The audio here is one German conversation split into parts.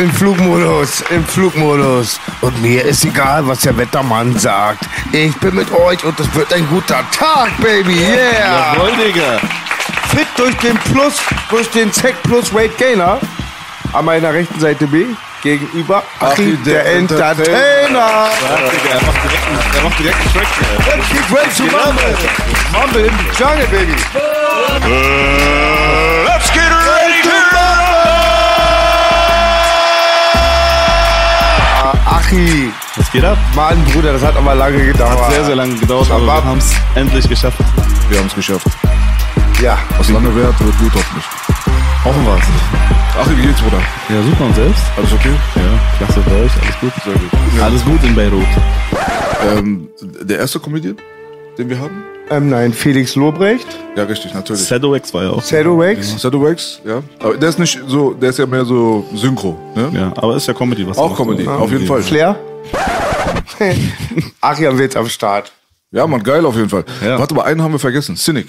im Flugmodus, im Flugmodus. Und mir ist egal, was der Wettermann sagt. Ich bin mit euch und es wird ein guter Tag, Baby. Yeah. Jawohl, Digga. Fit durch den Plus, durch den Zack Plus Weight Gainer. An meiner rechten Seite B. Gegenüber Achim, der, Entertainer. Ja, Digga, er macht direkt, einen- er macht direkt einen Track. Let's get ready to mumble. Mumble in the jungle, baby. Achi, Was geht ab? Mann, Bruder, das hat aber lange gedauert. Hat sehr, sehr lange gedauert, aber wir haben es endlich geschafft. Wir haben es geschafft. Ja, Was lange währt, wird gut hoffentlich. Hoffen wir es. Ach, wie geht's, Bruder? Ja, super und selbst? Alles okay? Ja, klasse bei euch, alles gut? Sehr gut. Alles gut in Beirut. Ähm, der erste Comedian, den wir haben? ähm, nein, Felix Lobrecht, Ja, richtig, natürlich. Shadow-X war ja auch. Shadow Wax. Shadow Wax, ja. Aber der ist nicht so, der ist ja mehr so Synchro, ne? Ja, aber ist ja Comedy, was er Auch. Comedy, Ja, auf jeden Fall. Flair. Achim Witz am Start. Ja, man, geil auf jeden Fall. Ja. Warte mal, einen haben wir vergessen. Cynic.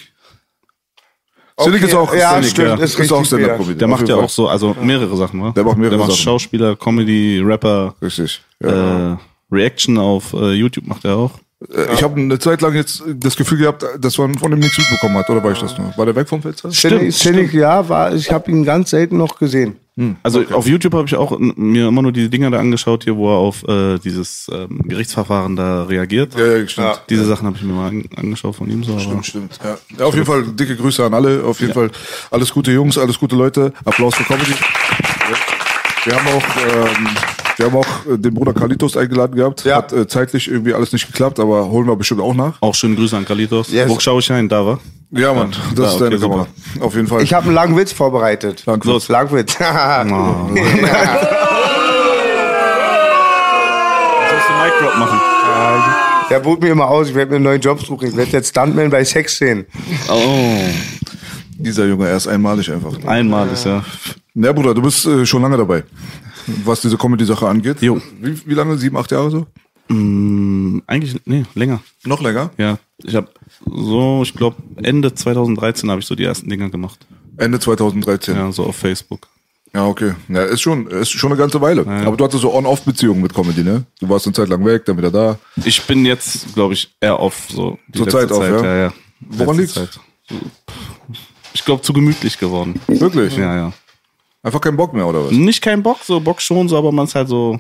Cynic Okay, ist auch ja, Cynic, stimmt, ja. ist Ist, auch Stand-Up-Comedy. Der auf macht ja Fall. auch so, also mehrere Sachen, wa? Der macht mehrere Der macht Sachen. Schauspieler, Comedy, Rapper, Richtig. Ja. äh, Reaction auf äh, YouTube macht er auch. Äh, Ich habe eine Zeit lang jetzt das Gefühl gehabt, dass man von dem nichts mitbekommen hat, oder war ich das nur? War der weg vom Fenster? Cynic, Cynic, ja, war, ich habe ihn ganz selten noch gesehen. Also auf YouTube habe ich auch mir immer nur die Dinger da angeschaut hier, wo er auf äh, dieses ähm, Gerichtsverfahren da reagiert. Ja, ja, stimmt. Diese Sachen habe ich mir mal an, angeschaut von ihm so. Aber Stimmt, stimmt. Ja. ja, auf jeden Fall dicke Grüße an alle. Auf jeden Fall alles gute Jungs, alles gute Leute. Applaus für Comedy. Ja. Wir haben auch, ähm, wir haben auch äh, den Bruder Kalitos eingeladen gehabt. Ja. Hat äh, zeitlich irgendwie alles nicht geklappt, aber holen wir bestimmt auch nach. auch schöne Grüße an Kalitos. Yes. Wo schaue ich ein? Da war. Ja, Mann, das Ja, ist okay, deine super. Kamera. Auf jeden Fall. Ich habe einen langen Witz vorbereitet. Langwitz. Langwitz. Sollst du Mic Drop machen? Der bot mir immer aus, ich werde mir einen neuen Job suchen. Ich werde jetzt Stuntman bei Sexszenen. Oh, Dieser Junge, er ist einmalig einfach. einmal ist ja. Ja, Bruder, du bist äh, schon lange dabei, was diese Comedy-Sache angeht. Jo. Wie, wie lange? Sieben, acht Jahre so? Hm, eigentlich, nee, länger. Noch länger? Ja, ich habe so, ich glaube Ende 2013 habe ich so die ersten Dinger gemacht. Ende 2013. Ja, Ja, so auf Facebook. okay. Ja, ist schon, ist schon eine ganze Weile. Ja. Aber du hattest so On-Off-Beziehungen mit Comedy, ne? Du warst eine Zeit lang weg, dann wieder da. Ich bin jetzt, glaube ich, eher auf so die Zur Zeit auf, ja? ja, ja. Woran Letzte liegt's? Zeit. Ich glaube, zu gemütlich geworden. Wirklich? Ja, ja. Einfach keinen Bock mehr, oder was? Nicht kein Bock, so Bock schon, so, aber man ist halt so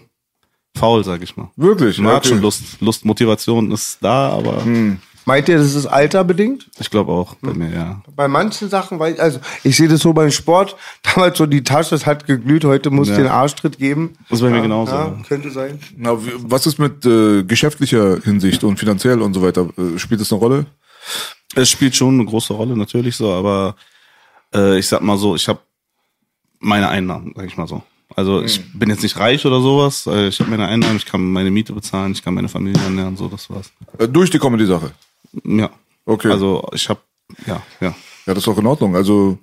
faul, sag ich mal. Wirklich? Man hat Okay. Hm. schon Lust, Lust, Motivation ist da, aber Meint ihr, das ist alterbedingt? ich glaube auch bei mir, ja. Bei manchen Sachen, weil, also ich sehe das so beim Sport, damals so die Tasche, es hat geglüht, heute muss Ja. den Arschtritt geben. Das ist bei mir genauso. Ja, könnte sein. Na, was ist mit äh, geschäftlicher Hinsicht und finanziell und so weiter? Äh, spielt das eine Rolle? Es spielt schon eine große Rolle, natürlich so, aber äh, ich sag mal so, ich habe meine Einnahmen, sag ich mal so. Also ich bin jetzt nicht reich oder sowas, äh, ich habe meine Einnahmen, ich kann meine Miete bezahlen, ich kann meine Familie ernähren, so, das war's. Äh, durch die Comedy-Sache? Ja. Okay. Also ich habe, ja, ja. Ja, das ist doch in Ordnung. Also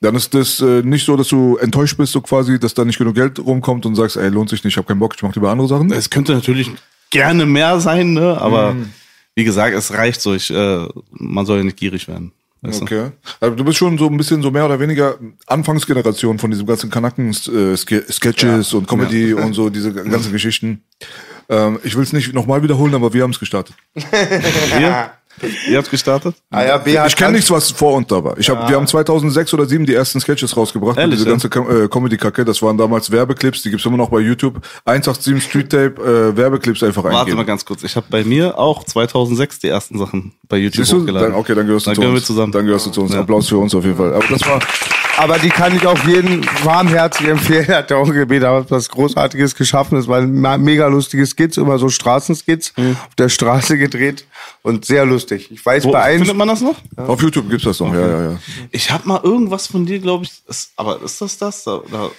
dann ist das äh, nicht so, dass du enttäuscht bist, so quasi, dass da nicht genug Geld rumkommt und sagst, ey, lohnt sich nicht, ich habe keinen Bock, ich mache lieber andere Sachen. Es könnte natürlich gerne mehr sein, ne? aber wie gesagt, es reicht so, ich, äh, man soll ja nicht gierig werden. Weißt du? Okay. Also du bist schon so ein bisschen so mehr oder weniger Anfangsgeneration von diesem ganzen Kanacken äh, Sketches und Comedy und so diese ganzen Geschichten. Ähm, ich will es nicht nochmal wiederholen, aber wir haben es gestartet. Ihr? Ihr habt gestartet? Ah ja, B hat Ich kenne nichts, was vor und da war. Ich hab, Wir haben 2006 oder 2007 die ersten Sketches rausgebracht. Ehrlich, diese ja? ganze äh, Comedy-Kacke. Das waren damals Werbeclips, die gibt's immer noch bei YouTube. 187 Street Tape, äh, Werbeclips einfach Warte eingeben. mal ganz kurz. Ich habe bei mir auch 2006 die ersten Sachen bei YouTube Siehst du? hochgeladen. Dann, okay, dann gehörst du Dann zu gehören uns. wir zusammen. Dann gehörst du zu uns. Ja. Applaus für uns auf jeden Fall. Aber das war, aber die kann ich auch jedem warmherzig empfehlen. Hat der Onkel B da was Großartiges geschaffen. Es waren me- mega lustige Skits, immer so Straßenskits auf der Straße gedreht und sehr lustig. Ich weiß Wo, bei einem, findet man das noch? Auf YouTube gibt's das noch, ja, ja, ja. Ich habe mal irgendwas von dir, glaube ich. Ist, aber ist das das? Da, da,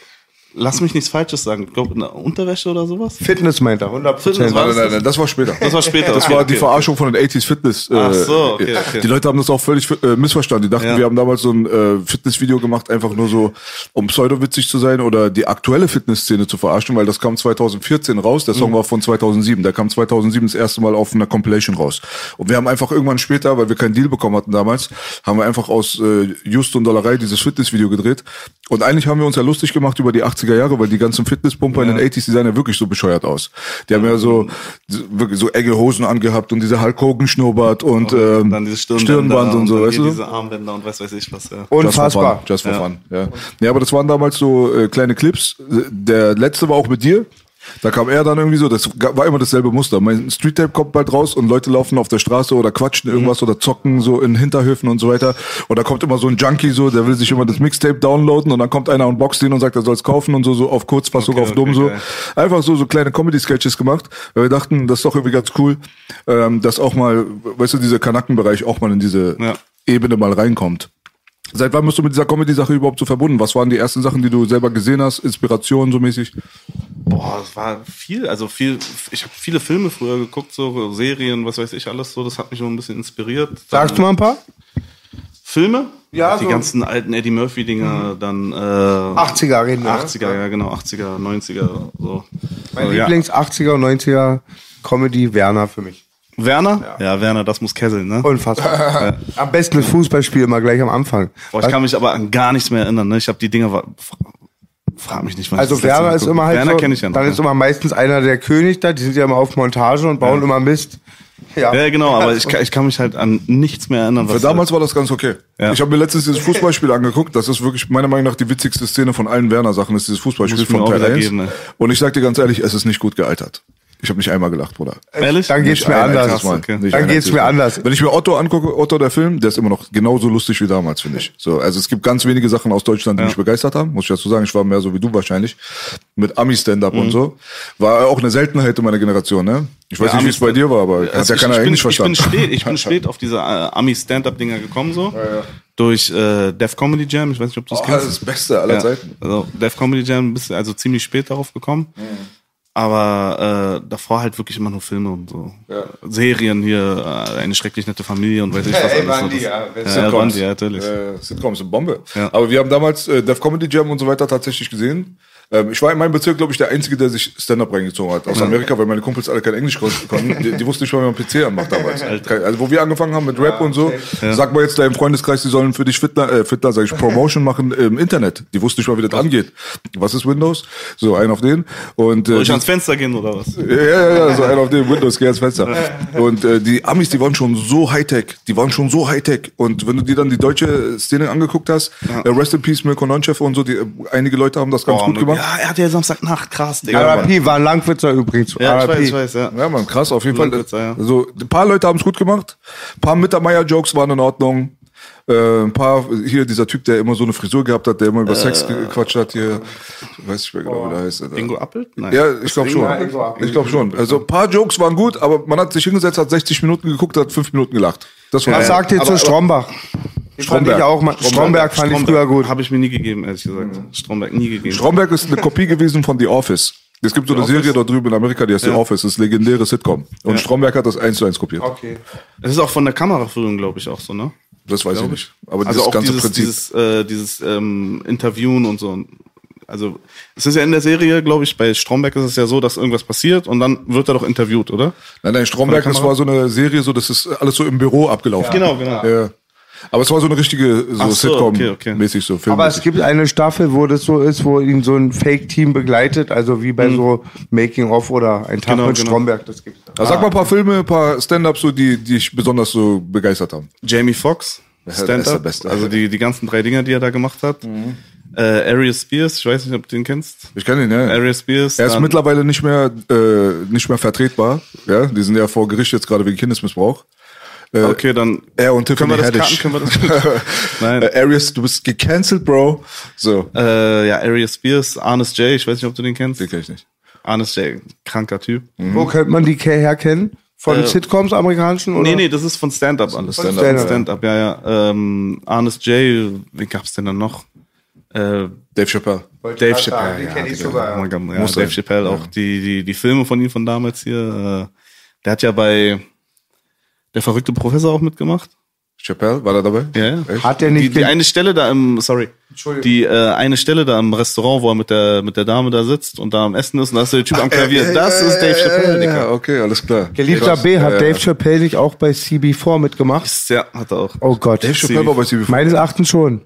lass mich nichts Falsches sagen. Ich glaube, in der Unterwäsche oder sowas? Fitness meint er, 100 Fitness war Nein, nein, nein, das war später. Das war später. Das okay, war die okay. Verarschung von den 80s Fitness. äh, Ach so, okay, okay. Die Leute haben das auch völlig äh, missverstanden. Die dachten, Ja. wir haben damals so ein äh, Fitnessvideo gemacht, einfach nur so, um pseudowitzig zu sein oder die aktuelle Fitnessszene zu verarschen, weil das kam 2014 raus. Der Mhm. Song war von 2007. Der kam 2007 das erste Mal auf einer Compilation raus. Und wir haben einfach irgendwann später, weil wir keinen Deal bekommen hatten damals, haben wir einfach aus äh, Just und Dollerei dieses Fitnessvideo gedreht. Und eigentlich haben wir uns ja lustig gemacht über die 80er Jahre, weil die ganzen Fitnesspumper in den 80s, die sahen ja wirklich so bescheuert aus. Die haben ja so, so wirklich so enge Hosen angehabt und diese Hulk Hogan Schnurrbart und ähm, Dann diese Stirnbänder Stirnband und so, dann weißt du? Diese Armbänder und weiß weiß ich was, ja. Just for unfassbar. fun. Just for Ja. fun. Ja. ja, aber das waren damals so äh, kleine Clips. Der letzte war auch mit dir. Da kam er dann irgendwie so, das war immer dasselbe Muster. Mein Street Tape kommt bald raus und Leute laufen auf der Straße oder quatschen irgendwas oder zocken so in Hinterhöfen und so weiter. Und da kommt immer so ein Junkie so, der will sich immer das Mixtape downloaden und dann kommt einer und boxt ihn und sagt, er soll es kaufen und so, so auf Kurzfassung, Okay, auf dumm okay, so. geil. Einfach so, so kleine Comedy-Sketches gemacht, weil wir dachten, das ist doch irgendwie ganz cool, ähm, dass auch mal, weißt du, dieser Kanackenbereich auch mal in diese Ja. Ebene mal reinkommt. Seit wann bist du mit dieser Comedy-Sache überhaupt so verbunden? Was waren die ersten Sachen, die du selber gesehen hast? Inspiration so mäßig? Boah, das war viel, also viel, ich habe viele Filme früher geguckt, so Serien, was weiß ich, alles so, das hat mich so ein bisschen inspiriert. Sagst du mal ein paar? Filme? Ja, Die also ganzen so. ganzen alten Eddie Murphy-Dinger, Mhm. dann äh, 80er reden wir. ne? 80er, ja genau, 80er, 90er, so. Mein So, ja. Lieblings 80er und 90er Comedy Werner für mich. Werner? Ja. Werner, das muss kesseln, ne? Unfassbar. Am besten das Fußballspiel immer gleich am Anfang. Boah, ich kann mich aber an gar nichts mehr erinnern, ne? Ich habe die Dinger, frag mich nicht, ich Also Werner ist immer halt Werner so, kenne ich ja noch. dann ist immer meistens einer der König da, die sind ja immer auf Montage und bauen immer Mist. Ja, ja, genau, aber ich, kann- ich kann mich halt an nichts mehr erinnern. Für Was damals war das ganz okay. Ja. Ich habe mir letztens dieses Fußballspiel angeguckt. Das ist wirklich meiner Meinung nach die witzigste Szene von allen Werner-Sachen, ist dieses Fußballspiel von Teil wieder 1. geben, ey. Und ich sag dir ganz ehrlich, es ist nicht gut gealtert. Ich habe nicht einmal gelacht, Bruder. Ehrlich? Dann geht's Nicht mir anders. Okay. Dann geht's mir anders. Wenn ich mir Otto angucke, Otto der Film, der ist immer noch genauso lustig wie damals, finde ich. So, also es gibt ganz wenige Sachen aus Deutschland, die mich begeistert haben, muss ich dazu sagen. Ich war mehr so wie du wahrscheinlich. Mit Ami-Stand-Up Mhm. und so. War auch eine Seltenheit in meiner Generation, ne? Ich weiß Ja, nicht, wie es bei dir war, aber hat Also ja ich, keiner ich, bin, Englisch ich, bin verstanden. spät, ich bin spät auf diese äh, Ami-Stand-Up-Dinger gekommen, so. Durch äh, Def Comedy Jam, ich weiß nicht, ob du es Oh, kennst. das ist das Beste aller Ja, Zeiten. Also Def Comedy Jam, bist also ziemlich spät darauf gekommen. Aber äh, davor halt wirklich immer nur Filme und so. Serien hier, äh, eine schrecklich nette Familie und weiß ich was Ey, alles. So. ja, ja, ja, Sitcoms. Bundy, ja, natürlich. Äh, Sitcoms sind Bombe. Ja. Aber wir haben damals äh, Def Comedy Jam und so weiter tatsächlich gesehen. Ähm, ich war in meinem Bezirk, glaube ich, der Einzige, der sich Stand-Up reingezogen hat. Aus Amerika, weil meine Kumpels alle kein Englisch kon- konnten. Die, die wussten nicht, mal, wie man PC anmacht damals. Also, wo wir angefangen haben mit Rap und so, sag mal jetzt deinem Freundeskreis, die sollen für dich Fitner, äh, Fitner, sag ich, Promotion machen im Internet. Die wussten nicht mal, wie das angeht. Was ist Windows? So, ein auf den. Und, äh, Soll ich ans Fenster gehen oder was? ja, ja, ja, so einer auf dem Windows, geh ans Fenster. Und äh, die Amis, die waren schon so Hightech, die waren schon so Hightech. Und wenn du dir dann die deutsche Szene angeguckt hast, äh, Rest in Peace, Mirko Nonchef und so, die, äh, einige Leute haben das ganz Oh, gut gemacht. Ja, er hat ja Samstagnacht, krass, Digga. RIP war ein Langwitzer übrigens. Ja, ich RIP. weiß, ich weiß, ja. Ja, man, krass, auf jeden Fall. Ja. Also, ein paar Leute haben es gut gemacht. Ein paar Mittermeier-Jokes waren in Ordnung. Äh, ein paar, hier dieser Typ, der immer so eine Frisur gehabt hat, der immer über Sex gequatscht hat, hier, weiß ich mehr genau, wie der heißt. Alter. Bingo Appelt? Nein. Ja, ich glaube schon. Ingo. Ich glaube schon. Also ein paar Jokes waren gut, aber man hat sich hingesetzt, hat 60 Minuten geguckt, hat 5 Minuten gelacht. Das war Was sagt ihr Aber- zu aber- Strombach? Den fand ich Stromberg. auch mal. Stromberg fand ich früher gut. Habe ich mir nie gegeben, ehrlich gesagt. Stromberg nie gegeben. Stromberg ist eine Kopie gewesen von The Office. Es gibt so eine Serie dort drüben in Amerika, die heißt The Office, das ist legendäre Sitcom. Und Stromberg hat das eins zu eins kopiert. Okay. Es ist auch von der Kameraführung, glaube ich, auch so, ne? Das weiß ich nicht. Aber also dieses auch ganze dieses, Prinzip. dieses, äh, dieses ähm, Interviewen und so. Also es ist ja in der Serie, glaube ich, bei Stromberg ist es ja so, dass irgendwas passiert und dann wird er doch interviewt, oder? nein, nein, Stromberg, das war so eine Serie, so das ist alles so im Büro abgelaufen. Genau, genau. Ja. Aber es war so eine richtige so, so, okay, okay. Sitcom-mäßig so Film. Aber es gibt eine Staffel, wo das so ist, wo ihn so ein Fake-Team begleitet, also wie bei so Making-of oder ein Tag Genau, mit genau. Stromberg, das gibt's. da. also sag mal ein paar Filme, ein paar Stand-Ups, so, die, die dich besonders so begeistert haben. Jamie Foxx, der ist der Stand-up, Beste. Mhm. also die, die ganzen drei Dinger, die er da gemacht hat. Äh, Arias Spears, ich weiß nicht, ob du den kennst. Ich kenne ihn, ja. Arias Spears. Er ist mittlerweile nicht mehr, äh, nicht mehr vertretbar. Ja, die sind ja vor Gericht jetzt gerade wegen Kindesmissbrauch. Äh, Okay, dann er und Tiffany können wir das cutten, können wir das Nein. Äh, Arius, du bist gecancelt, Bro. So, Äh, ja, Arias Spears, Arnes J, ich weiß nicht, ob du den kennst. den kenn ich nicht. Arnes J, kranker Typ. Wo könnte man die ke- herkennen? Von Äh, Sitcoms, amerikanischen? Oder? Nee, nee, das ist von Stand-Up alles. Von Stand-Up. Stand-Up, ja, ja. Ähm, Arnes J, wen gab's denn dann noch? Äh, Dave Chappelle. Wollte Dave Chappelle, den ja, kenn ich Digga. sogar. Oh mein Gott, ja, Muss Dave sein. Chappelle, auch die, die, die Filme von ihm von damals hier. Äh, der hat ja bei Der verrückte Professor auch mitgemacht. Chappelle, war da dabei? Ja, ja. Hat der Die, nicht die eine Stelle da im, sorry, Entschuldigung. die äh, eine Stelle da im Restaurant, wo er mit der mit der Dame da sitzt und da am Essen ist und da ist der Typ am Klavier. Äh, das äh, ist Dave Chappelle, äh, Digga. Ja, okay, alles klar. Geliebter Krass. B, hat Ja, Dave ja. Chappelle nicht auch bei CB4 mitgemacht? Ja, hat er auch. Oh Gott. Dave Chappelle war bei CB4. Meines Erachtens schon.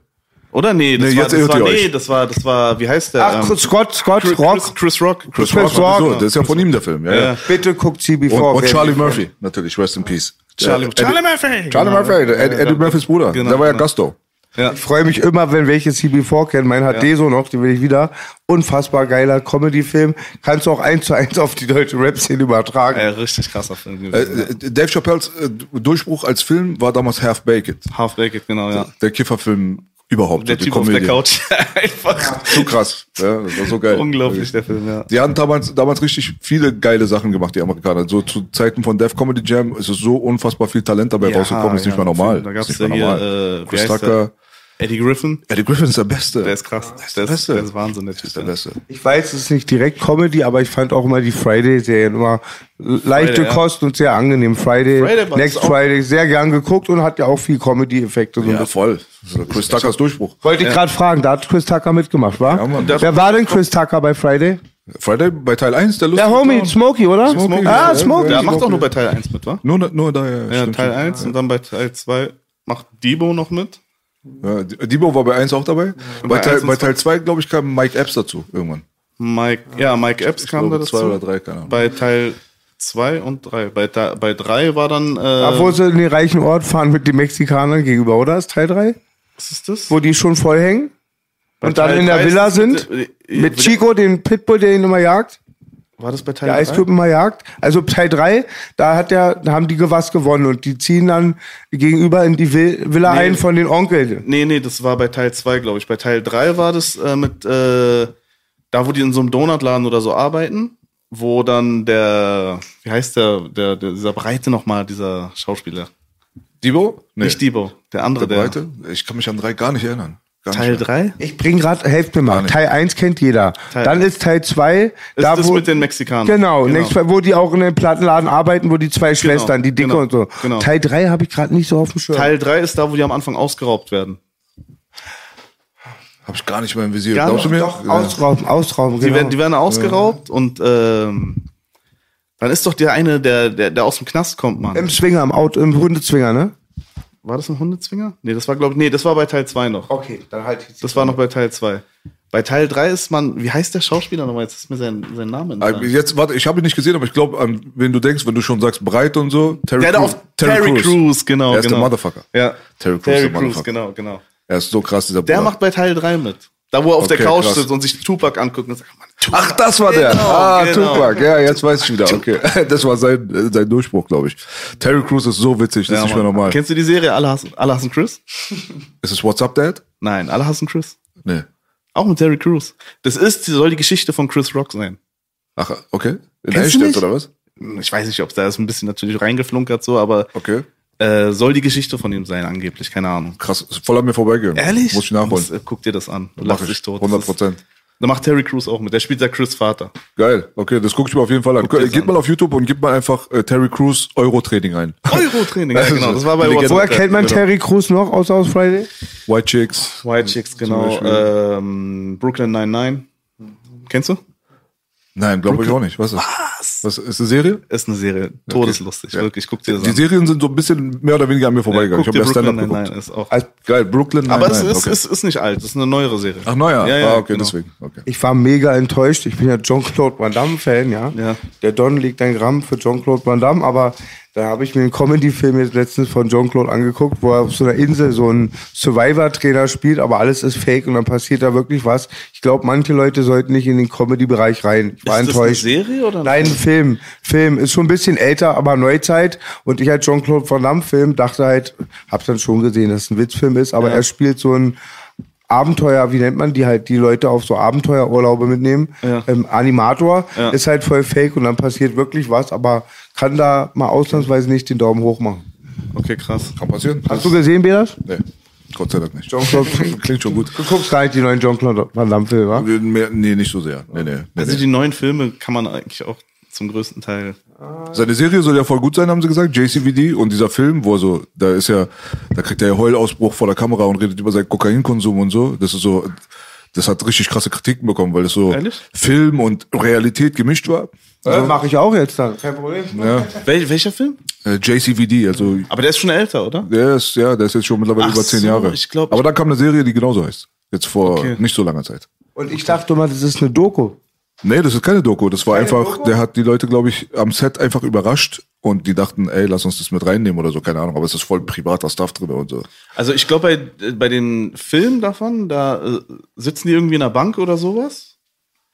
Oder nee, das Nee, war, jetzt das war nee, das war das war wie heißt der? Ach, Ähm, Scott, Scott, Chris, Rock. Chris, Chris Rock. Chris Chris Rock, Rock. sowieso, das ist ja von ihm der Film. Ja, ja. Bitte guckt CB4. Und, und Charlie Murphy, natürlich, rest in peace. Charlie, Charlie Eddie- Murphy. Charlie Murphy, der Ed, Eddie Murphys Bruder. Genau, der war ja genau. Gasto. Ja. Ich freue mich immer, wenn welche CB4 kennen. Mein hat Deso noch, den will ich wieder. Unfassbar geiler Comedy-Film. Kannst du auch eins zu eins auf die deutsche Rap-Szene übertragen. Äh, richtig krasser Film Äh, gewesen. äh, Dave Chappelles äh, Durchbruch als Film war damals Half Baked. Half Baked, genau, ja. Der Kifferfilm überhaupt. Der Typ auf Komödie. der Couch. Einfach So krass. Ja, das war so geil. unglaublich, der Film, ja. Die hatten damals, damals richtig viele geile Sachen gemacht, die Amerikaner. So zu Zeiten von Def Comedy Jam ist es so unfassbar viel Talent dabei Ja, rausgekommen, ist nicht ja, mehr normal. Da gab's ja nicht hier, normal. äh, Chris Tucker. Eddie Griffin. Eddie Griffin ist der Beste. Der ist krass. Der ist, der Beste. ist Wahnsinn, der Typ. ist der Beste. Ich weiß, es ist nicht direkt Comedy, aber ich fand auch immer die Friday-Serien immer leichte Friday, ja. Kost und sehr angenehm. Friday, Friday Next Friday, sehr gern geguckt und hat ja auch viel Comedy-Effekte. Ja, voll. Chris Tuckers Durchbruch. Wollte ich gerade fragen, da hat Chris Tucker mitgemacht, wa? Ja, Mann. Wer war denn Chris Tucker bei Friday? Friday bei Teil 1, der Der lustige Homie, Clown. Smokey, oder? Smokey, ah, ja, Smokey. Der macht auch nur bei Teil 1 mit, wa? Nur, nur da, ja. Ja, Teil stimmt. 1 und dann bei Teil 2 macht Debo noch mit. Ja, Debo war bei 1 auch dabei. Bei, bei Teil, bei Teil 2, glaube ich, kam Mike Epps dazu irgendwann. Mike, ja, Mike Epps kam da glaube, dazu. zwei oder drei, keine Ahnung. Bei Teil 2 und 3. Bei, bei 3 war dann, Da, äh, wo sie in den reichen Ort fahren mit den Mexikanern gegenüber, oder? Ist Teil 3? was ist das? Wo die schon voll hängen? Bei Und dann Teil in der Villa sind? mit- äh, Mit Chico, den Pitbull, der ihn immer jagt? War das bei Teil Der 3? Eistyp immer jagt. Also Teil 3, da hat der, da haben die was gewonnen und die ziehen dann gegenüber in die Vil- Villa Nee. ein von den Onkeln. Nee, nee, das war bei Teil 2, glaube ich. Bei Teil 3 war das äh, mit, äh, da wo die in so einem Donutladen oder so arbeiten, wo dann der, wie heißt der, der, der dieser Breite nochmal, dieser Schauspieler. Debo? Nee. Nicht Debo, der andere, Der der. Breite? Ich kann mich an drei gar nicht erinnern. Gar Teil nicht mehr. 3? Ich bring grad, helft mir mal. Teil 1 kennt jeder. Teil dann eins. ist Teil 2, Ist da das wo, mit den Mexikanern. Genau, Next, wo die auch in den Plattenladen arbeiten, wo die zwei Schwestern, die Dicke genau, und so. genau. Teil 3 habe ich gerade nicht so auf dem Schirm. Teil 3 ist da, wo die am Anfang ausgeraubt werden. Hab ich gar nicht mehr im Visier. Ja, Glaubst du mir? Doch, ausrauben, ausrauben, Die, genau. werden, die werden ausgeraubt und ähm, dann ist doch der eine, der, der, der aus dem Knast kommt, Mann. Im Zwinger, im Auto, im Hundezwinger, ne? War das ein Hundezwinger? Nee, das war, glaube ich, nee, das war bei Teil 2 noch. Okay, dann halt ich Das war noch bei Teil 2. Bei Teil 3 ist man, wie heißt der Schauspieler nochmal? Jetzt ist mir sein, sein Name Ah, entfallen. Jetzt, warte, ich habe ihn nicht gesehen, aber ich glaube, an wen du denkst, wenn du schon sagst, breit und so. Terry Der Crews. auf Terry, Crews, genau. Er ist genau. der Motherfucker. Ja. Terry Crews, Terry der Crews, Motherfucker. genau, genau. Er ist so krass, dieser Der Bruder. macht bei Teil 3 mit. Da, wo er auf Okay, der Couch krass. sitzt und sich Tupac anguckt und sagt, Mann, Tupac. Ach, das war der. Genau, ah, genau. Tupac. Ja, jetzt weiß ich wieder. Okay. Das war sein, sein Durchbruch, glaube ich. Terry Crews ist so witzig, das Ja, ist nicht mehr normal. Kennst du die Serie Alle hassen, Alle hassen Chris? Ist es What's Up, Dad? Nein, Alle hassen Chris. Nee. Auch mit Terry Crews. Das ist, soll die Geschichte von Chris Rock sein. Ach, okay. In Kennst nicht? oder was? Ich weiß nicht, ob da ist ein bisschen natürlich reingeflunkert so, aber Okay. Äh, soll die Geschichte von ihm sein, angeblich, keine Ahnung. Krass. Voll an mir vorbeigegangen. Ehrlich? Muss ich nachholen. Muss, äh, guck dir das an. Mach lachst dich ich. tot. 100 Das ist- Prozent. Da macht Terry Crews auch mit. Der spielt ja Chris Vater. Geil. Okay, das gucke ich mir auf jeden Fall an. Geht an. mal auf YouTube und gib mal einfach äh, Terry Crews Euro-Training ein. Euro-Training, ja, genau. Das war bei. Woher kennt man Genau. Terry Crews noch außer aus Friday? White Chicks. White Chicks, genau. Ähm, Brooklyn 99. Kennst du? Nein, glaube ich auch nicht. Was ist das? Was ist eine Serie? Ist eine Serie. Todeslustig, Ja. wirklich. Guck dir das Die an. Serien sind so ein bisschen mehr oder weniger an mir vorbeigegangen. Guck ich habe ja Brooklyn Stand-Up 99 geguckt. ist auch. Geil, Brooklyn Aber es Nine-Nine, ist, okay. ist, ist nicht alt. Es ist eine neuere Serie. Ach, neuer. Ja, ja, ah, okay, genau. deswegen. Okay. Ich war mega enttäuscht. Ich bin ja John-Claude Van Damme-Fan, ja. Ja. Der Don legt ein Gramm für John-Claude Van Damme, aber Da habe ich mir einen Comedy-Film jetzt letztens von Jean-Claude angeguckt, wo er auf so einer Insel so einen Survivor-Trainer spielt, aber alles ist fake und dann passiert da wirklich was. Ich glaube, manche Leute sollten nicht in den Comedy-Bereich rein. Ich war Ist das eine enttäuscht. Serie oder ein Nein, ein Film. Film. Ist schon ein bisschen älter, aber Neuzeit. Und ich als Jean-Claude Van Damme-Film dachte halt, hab's dann schon gesehen, dass es ein Witzfilm ist, aber er spielt so ein Abenteuer, wie nennt man die halt, die Leute auf so Abenteuerurlaube mitnehmen. Ja. Ähm, Animator Ja. ist halt voll fake und dann passiert wirklich was, aber kann da mal ausnahmsweise nicht den Daumen hoch machen. Okay, krass. Kann passieren. Hast du gesehen, Bedas? Nee, Gott sei Dank nicht. Jean-Claude, Klingt schon gut. du guckst gar nicht die neuen Jean-Claude Van Damme-Filme, wa? Mehr, nee, nicht so sehr. Nee, nee, nee, Also nee. die neuen Filme kann man eigentlich auch zum größten Teil. Seine Serie soll ja voll gut sein, haben sie gesagt, JCVD. Und dieser Film, wo er so, da ist ja, da kriegt er ja Heulausbruch vor der Kamera und redet über seinen Kokainkonsum und so. Das ist so, das hat richtig krasse Kritiken bekommen, weil es so Ehrlich? Film und Realität gemischt war. Äh, Mach ich auch jetzt dann, kein Problem. Ja. Wel welcher Film? Äh, JCVD, also Aber der ist schon älter, oder? der ist, ja, der ist jetzt schon mittlerweile Ach über zehn so, Jahre. ich glaub, Aber dann kam eine Serie, die genauso heißt. Jetzt vor Okay. nicht so langer Zeit. Und ich dachte mal, das ist eine Doku. Nee, das ist keine Doku. Das war Keine einfach, Doku? der hat die Leute, glaube ich, am Set einfach überrascht und die dachten, ey, lass uns das mit reinnehmen oder so, keine Ahnung, aber es ist voll privater Stuff drin und so. Also ich glaube, bei, bei den Filmen davon, da äh, sitzen die irgendwie in der Bank oder sowas.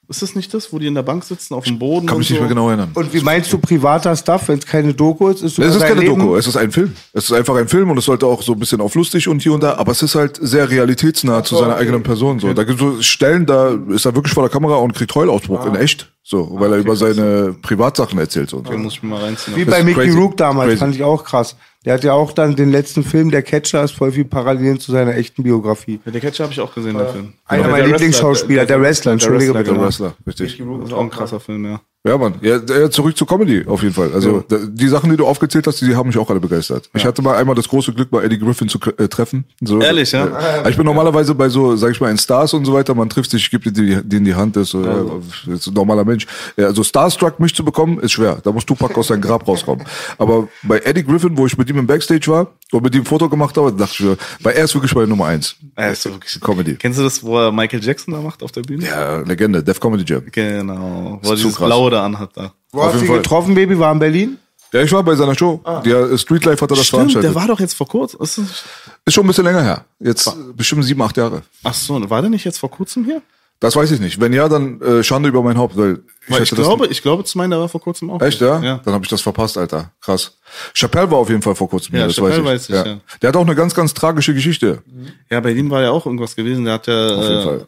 Ist das nicht das, wo die in der Bank sitzen, auf dem Boden? Kann und mich nicht so? mehr genau erinnern. Und wie meinst du privater Stuff, wenn es keine Doku ist? ist Es ist keine Leben? Doku, es ist ein Film. Es ist einfach ein Film und es sollte auch so ein bisschen auf lustig und hier und da, aber es ist halt sehr realitätsnah zu seiner okay. eigenen Person. So, da gibt es so Stellen, da ist er wirklich vor der Kamera und kriegt Heulausbruch in echt, so, weil er über seine Privatsachen erzählt. So. und so. Den muss ich mir mal reinziehen. Wie Das bei Mickey crazy. Rook damals, Crazy. fand ich auch krass. Der hat ja auch dann den letzten Film, der Catcher, ist voll viel Parallelen zu seiner echten Biografie. Ja, der Catcher habe ich auch gesehen, den Film. Einer Der meiner Wrestler, Lieblingsschauspieler, der Wrestler, entschuldige Wrestler, bitte. Der. Wrestler, richtig. Das ist auch ein krasser Film, ja. Ja, Mann. Ja, ja, zurück zur Comedy auf jeden Fall. Also da, die Sachen, die du aufgezählt hast, die haben mich auch alle begeistert. Ich hatte mal einmal das große Glück, bei Eddie Griffin zu äh, treffen. So, Ehrlich, ja? Ich bin normalerweise bei so, sag ich mal, in Stars und so weiter, man trifft sich, gibt dir die, denen die Hand, das, äh, ist ein normaler Mensch. Ja, also Starstruck mich zu bekommen, ist schwer. Da muss Tupac aus seinem Grab rauskommen. Aber bei Eddie Griffin, wo ich mit ihm im Backstage war und mit ihm ein Foto gemacht habe, dachte ich mir, weil er ist wirklich bei Nummer eins. Er ist wirklich Comedy. Kennst du das, wo er Michael Jackson da macht auf der Bühne? Ja, Legende, Def Comedy Jam. Genau. Wo Ist dieses. Blaue da anhat da. Wo Auf hast du jeden ihn Fall. getroffen, Baby? War in Berlin? Ja, ich war bei seiner Show. Der Streetlife hat er das Stimmt, veranstaltet. der war doch jetzt vor kurzem. Ist das, ist schon ein bisschen länger her. Jetzt bestimmt sieben, acht Jahre. ach so, war der nicht jetzt vor kurzem hier? Das weiß ich nicht. Wenn ja, dann äh, Schande über mein Haupt, weil ich, Weil ich glaube, ich glaube zu meinen, der war vor kurzem auch. Echt, ja? Ja. Dann habe ich das verpasst, Alter. Krass. Chappelle war auf jeden Fall vor kurzem. Ja, hier, das Chappelle weiß ich. weiß ich, ja. Der hat auch eine ganz, ganz tragische Geschichte. ja, bei ihm war ja auch irgendwas gewesen. Der hat ja äh,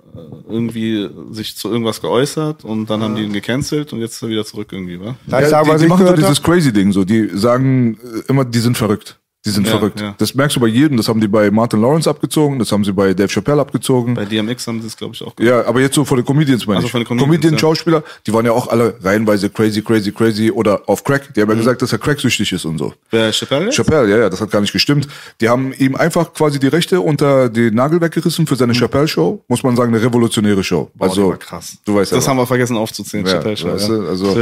irgendwie sich zu irgendwas geäußert und dann haben die ihn gecancelt und jetzt ist er wieder zurück irgendwie, wa? Ja, die was die ich machen so dieses hab? crazy Ding so. Die sagen äh, immer, die sind verrückt. Die sind Ja, verrückt. ja. Das merkst du bei jedem. Das haben die bei Martin Lawrence abgezogen. Das haben sie bei Dave Chappelle abgezogen. Bei DMX haben sie es, glaube ich, auch gemacht. Ja, aber jetzt so von den Comedians meine Also ich. von den Comedians, Comedian, ja. Schauspieler, die waren ja auch alle reihenweise crazy, crazy, crazy oder auf Crack. Die haben Mhm. ja gesagt, dass er cracksüchtig ist und so. Wer Chappelle? jetzt? Chappelle, ja, ja, das hat gar nicht gestimmt. Die haben ihm einfach quasi die Rechte unter den Nagel weggerissen für seine Chappelle-Show. Muss man sagen, eine revolutionäre Show. Mhm. Boah, also, krass. du weißt Das ja. haben wir vergessen aufzuzählen. ja, Chappelle Show, weißt ja. du, also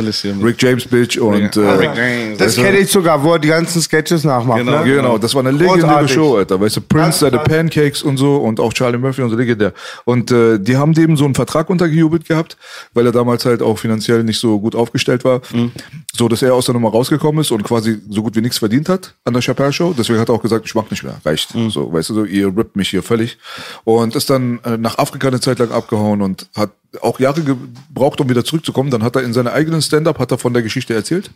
Rick James Bitch und Ja. äh, Rick James. Das kenne ich sogar, wo er die ganzen Sketches nachmacht. Genau. ne? Genau, das war eine legendäre Großartig. Show, Alter. Weißt du, Prince, seine Pancakes und so und auch Charlie Murphy und so legendär. Und äh, die haben dem so einen Vertrag untergejubelt gehabt, weil er damals halt auch finanziell nicht so gut aufgestellt war. So, dass er aus der Nummer rausgekommen ist und quasi so gut wie nichts verdient hat an der Chappelle Show. Deswegen hat er auch gesagt, ich mach nicht mehr, reicht. So, weißt du, so, ihr rippt mich hier völlig. Und ist dann äh, nach Afrika eine Zeit lang abgehauen und hat auch Jahre gebraucht, um wieder zurückzukommen. Dann hat er in seiner eigenen Stand-up hat er von der Geschichte erzählt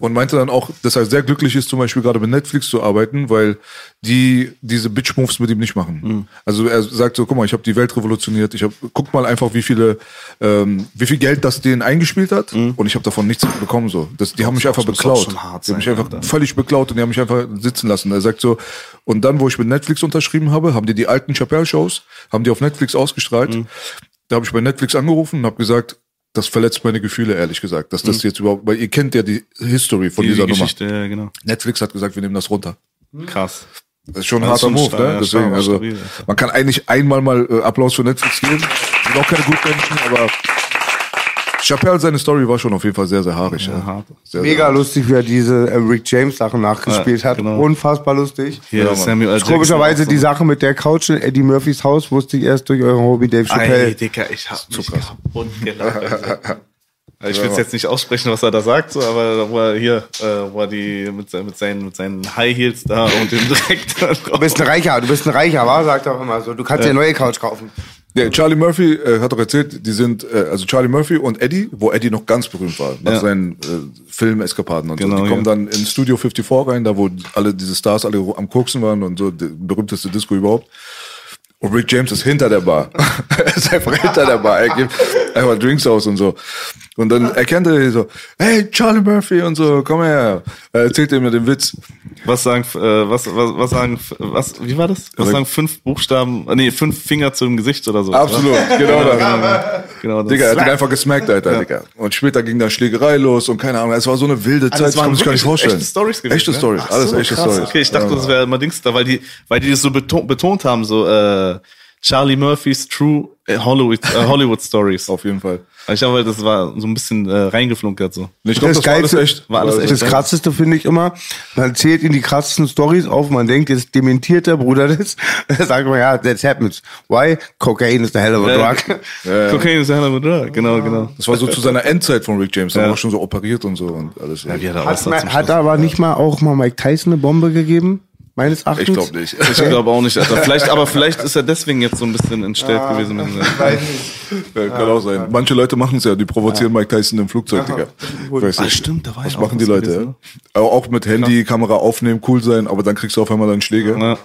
und meinte dann auch, dass er sehr glücklich ist, zum Beispiel gerade mit Netflix zu arbeiten, weil die diese Bitch-Moves mit ihm nicht machen. Also er sagt so, guck mal, ich habe die Welt revolutioniert. Ich hab, guck mal einfach, wie viele, ähm, wie viel Geld das denen eingespielt hat und ich habe davon nichts bekommen. So, das, die haben mich einfach beklaut. die haben mich einfach Alter. völlig beklaut und die haben mich einfach sitzen lassen. Er sagt so, und dann, wo ich mit Netflix unterschrieben habe, haben die die alten Chappelle-Shows, haben die auf Netflix ausgestrahlt. Da habe ich bei Netflix angerufen und habe gesagt, das verletzt meine Gefühle, ehrlich gesagt, dass das jetzt überhaupt, weil ihr kennt ja die History von Die, die dieser Nummer. Geschichte, ja, genau. Netflix hat gesagt, wir nehmen das runter. Krass. Das ist schon ein ist harter Move, ne? Deswegen, also man kann eigentlich einmal mal äh, Applaus für Netflix geben. Sind auch keine Gutmenschen, aber Chappelle, seine Story war schon auf jeden Fall sehr, sehr haarig. Ja, hart. Sehr, Mega sehr lustig, wie er diese äh, Rick James Sachen nachgespielt Ja, hat. genau. Unfassbar lustig. Hier, Mann. Samuel L. Komischerweise so. die Sache mit der Couch in Eddie Murphys Haus wusste ich erst durch euren Hobby Dave Chappelle. Ey, Dicker, ich hab mich kaputt gelacht. Ich will es jetzt nicht aussprechen, was er da sagt, so, aber wo er hier, äh, wo er die mit, mit, seinen, mit seinen High Heels da und dem direkt Du bist ein Reicher, du bist ein Reicher, wa? Sagt er auch immer so. Du kannst dir eine neue Couch kaufen. Ja, Charlie Murphy äh, hat doch erzählt, die sind, äh, also Charlie Murphy und Eddie, wo Eddie noch ganz berühmt war, nach Ja. seinen äh, Film-Eskapaden und Genau, so. Die kommen ja. dann in Studio 54 rein, da wo alle diese Stars alle am Koksen waren und so, die berühmteste Disco überhaupt. Und Rick James ist hinter der Bar. er ist einfach hinter der Bar. Er gibt einfach Drinks aus und so. Und dann erkennt er so, hey, Charlie Murphy und so, komm her. Er erzählt ihm den Witz. Was sagen, äh, was, was, was sagen, was, wie war das? Was sagen fünf Buchstaben, äh, nee, fünf Finger zum Gesicht oder so? Absolut, oder? genau das. Genau das. Digga, er hat ihn einfach gesmackt, Alter, Digga. Und später ging da Schlägerei los und keine Ahnung, es war so eine wilde Zeit, das kann man sich gar nicht vorstellen. Echte Stories gewesen, Echte ne? Stories, Ach alles so, echte krass. Stories. Okay, ich dachte, Ja. das wäre immer Dings da, weil die, weil die das so betont, betont haben, so, äh, Charlie Murphys True äh, Hollywood, äh, Hollywood Stories. Auf jeden Fall. Ich glaube, das war so ein bisschen äh, reingeflunkert so. Ich glaube, Das das, war alles echt. war alles echt. Das krasseste finde ich immer, man zählt ihm die krassesten Stories auf, man denkt, jetzt dementiert der Bruder das. Dann sagt man, ja, that happens. Why? Cocaine is the hell of a drug. Cocaine ist ja einer mit Drug. Genau, genau. Das war so zu seiner Endzeit von Rick James. Da Ja. war schon so operiert und so und alles. Ja, er Hat, man, hat aber nicht mal auch mal Mike Tyson eine Bombe gegeben? Meines Erachtens? ich glaube nicht. Ich glaube auch nicht, Alter. Vielleicht, aber vielleicht ist er deswegen jetzt so ein bisschen entstellt gewesen. Mit Weiß nicht. Ja, kann auch sein. Manche Leute machen es ja, die provozieren Mike Tyson im Flugzeug, Digga. Ah, stimmt, da war Was ja auch machen die was Leute, gewesen, ja? Aber auch mit Handy, Kamera aufnehmen, cool sein, aber dann kriegst du auf einmal deinen Schläger. ne?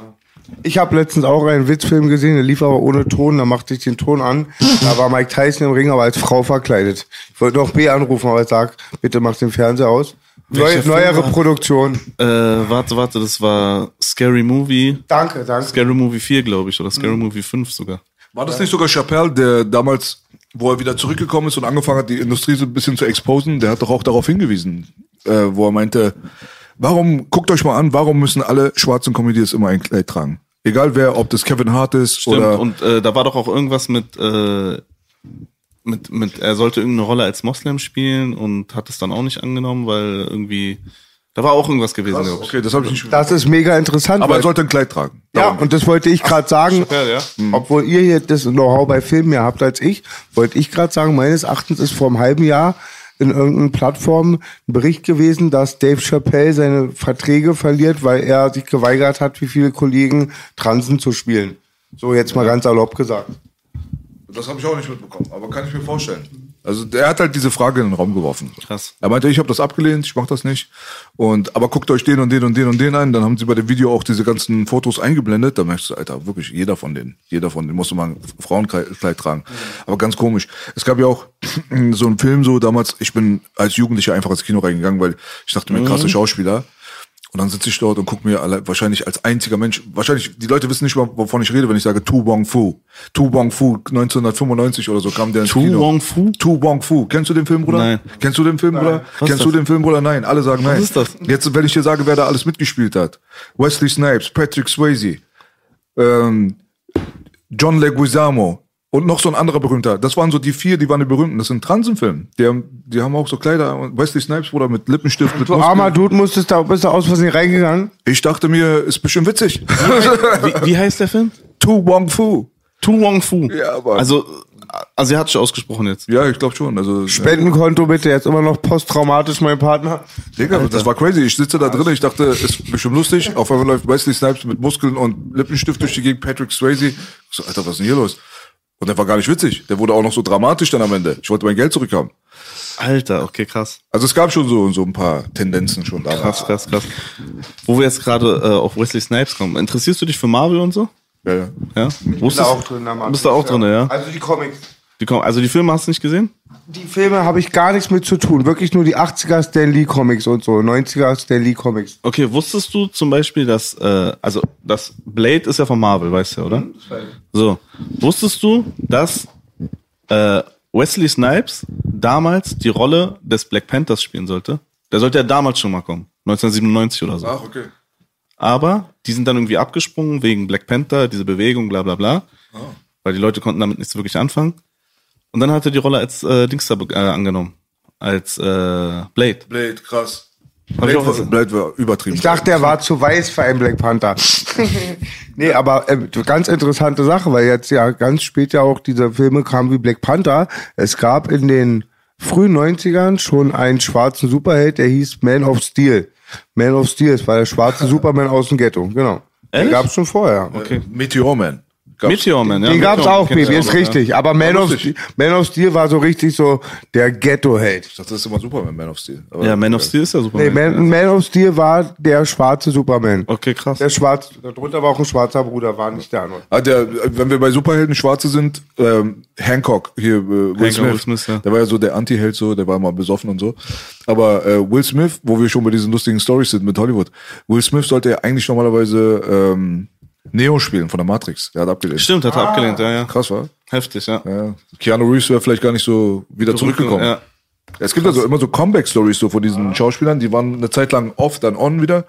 Ich habe letztens auch einen Witzfilm gesehen, der lief aber ohne Ton, da machte ich den Ton an. Da war Mike Tyson im Ring, aber als Frau verkleidet. Ich wollte noch B anrufen, aber ich sag, bitte mach den Fernseher aus. Neu, neuere war- Produktion. Äh, warte, warte, das war Scary Movie. Danke, danke. Scary Movie 4, glaube ich, oder Scary Movie 5 sogar. War das nicht sogar Chappelle, der damals, wo er wieder zurückgekommen ist und angefangen hat, die Industrie so ein bisschen zu exposen, der hat doch auch darauf hingewiesen, äh, wo er meinte, warum, guckt euch mal an, warum müssen alle schwarzen Comedians immer ein Kleid tragen? Egal wer, ob das Kevin Hart ist Stimmt, oder... und äh, da war doch auch irgendwas mit, äh, mit, mit, er sollte irgendeine Rolle als Moslem spielen und hat es dann auch nicht angenommen, weil irgendwie, da war auch irgendwas gewesen, ich. okay, das habe ich nicht Das ist mega interessant. Aber er sollte ein Kleid tragen. Ja, Darum. und das wollte ich gerade sagen. Chappelle, ja. Obwohl ihr hier das Know-how bei Filmen mehr habt als ich, wollte ich gerade sagen, meines Erachtens ist vor einem halben Jahr in irgendeiner Plattform ein Bericht gewesen, dass Dave Chappelle seine Verträge verliert, weil er sich geweigert hat, wie viele Kollegen Transen zu spielen. So jetzt mal ganz salopp gesagt. Das habe ich auch nicht mitbekommen, aber kann ich mir vorstellen. Also der hat halt diese Frage in den Raum geworfen. Krass. Er meinte, ich habe das abgelehnt, ich mache das nicht. Und aber guckt euch den und den und den und den an. Dann haben sie bei dem Video auch diese ganzen Fotos eingeblendet. Da merkst du, Alter, wirklich jeder von denen, jeder von denen musste mal ein Frauenkleid tragen. Aber ganz komisch. Es gab ja auch so einen Film so damals. Ich bin als Jugendlicher einfach ins Kino reingegangen, weil ich dachte mir, krasse Schauspieler. Und dann sitze ich dort und gucke mir alle, wahrscheinlich als einziger Mensch, wahrscheinlich, die Leute wissen nicht mal, wovon ich rede, wenn ich sage Tu Wong Fu. Tu Wong Fu, 1995 oder so kam der ins Tu Kino. Wong Fu? Tu Wong Fu. Kennst du den Film, Bruder? Nein. Kennst du den Film, Bruder? Was Kennst du den Film, Bruder? Nein. Alle sagen nein. ist das? Jetzt, wenn ich dir sage, wer da alles mitgespielt hat. Wesley Snipes, Patrick Swayze, ähm, John Leguizamo und noch so ein anderer berühmter. Das waren so die vier, die waren die berühmten. Das sind Transenfilme. Die haben, die haben auch so Kleider. Wesley Snipes, Bruder, mit Lippenstift, mit Du Muskeln. armer Dude, musstest da, bist du aus Versehen reingegangen? Ich dachte mir, ist bestimmt witzig. Wie, wie heißt der Film? Tu Wong Fu. Tu Wong Fu. Ja, aber- Also, asiatisch ausgesprochen jetzt. Ja, ich glaube schon. Also, Spendenkonto bitte, jetzt immer noch posttraumatisch, mein Partner. Digga, das war crazy. Ich sitze da drin, ich dachte, ist bestimmt lustig. Auf einmal läuft Wesley Snipes mit Muskeln und Lippenstift durch die Gegend, Patrick Swayze. Ich so, Alter, was ist denn hier los? Und der war gar nicht witzig. Der wurde auch noch so dramatisch dann am Ende. Ich wollte mein Geld zurückhaben. Alter, okay, krass. Also es gab schon so, so ein paar Tendenzen schon da. Krass, krass, krass. Wo wir jetzt gerade äh, auf Wesley Snipes kommen. Interessierst du dich für Marvel und so? Ja, ja. Ja? Wusstest, auch drin, da Mann. Bist du auch drin, ja? Also die Comics. Die kommen, also die Filme hast du nicht gesehen? Die Filme habe ich gar nichts mit zu tun. Wirklich nur die 80er Stan Lee Comics und so. 90er Stan Lee Comics. Okay, wusstest du zum Beispiel, dass, äh, also das Blade ist ja von Marvel, weißt du, oder? So, wusstest du, dass äh, Wesley Snipes damals die Rolle des Black Panthers spielen sollte? Der sollte ja damals schon mal kommen, 1997 oder so. Ach, okay. Aber die sind dann irgendwie abgesprungen wegen Black Panther, diese Bewegung, bla bla bla. Weil die Leute konnten damit nichts wirklich anfangen. Und dann hat er die Rolle als äh, Dings da be- äh, angenommen. Als äh, Blade. Blade, krass. Blade war. Blade war übertrieben. Ich dachte, er war zu weiß für einen Black Panther. nee, aber äh, ganz interessante Sache, weil jetzt ja ganz spät ja auch diese Filme kamen wie Black Panther. Es gab in den frühen 90ern schon einen schwarzen Superheld, der hieß Man of Steel. Man of Steel, das war der schwarze Superman aus dem Ghetto, genau. Den Ehrlich? gab's schon vorher. Okay. Meteor Man. Gab's- Meteor Man, ja. Den gab's Meteor auch, Baby, ist richtig. Aber Man of, lustig. Man of Steel war so richtig so der Ghetto-Held. Ich dachte, das ist immer Superman, Man of Steel. Aber- Ja, ja Man of Steel ist ja super. Nee, Man, Man of Steel war der schwarze Superman. Okay, krass. Der schwarze, darunter war auch ein schwarzer Bruder, war nicht der andere. Ah, der, wenn wir bei Superhelden Schwarze sind, ähm, Hancock, hier, äh, Will, Hancock, Smith, Will Smith, ja. der war ja so der Anti-Held, so, der war immer besoffen und so. Aber äh, Will Smith, wo wir schon bei diesen lustigen Stories sind mit Hollywood, Will Smith sollte ja eigentlich normalerweise ähm, Neo spielen von der Matrix. Der hat abgelehnt. Stimmt, hat er abgelehnt, ja, ja. Krass, war? Heftig, ja. Ja. Keanu Reeves wäre vielleicht gar nicht so wieder zurückgekommen. Ja. Es gibt also immer so Comeback-Stories so von diesen Schauspielern, die waren eine Zeit lang off, dann on wieder.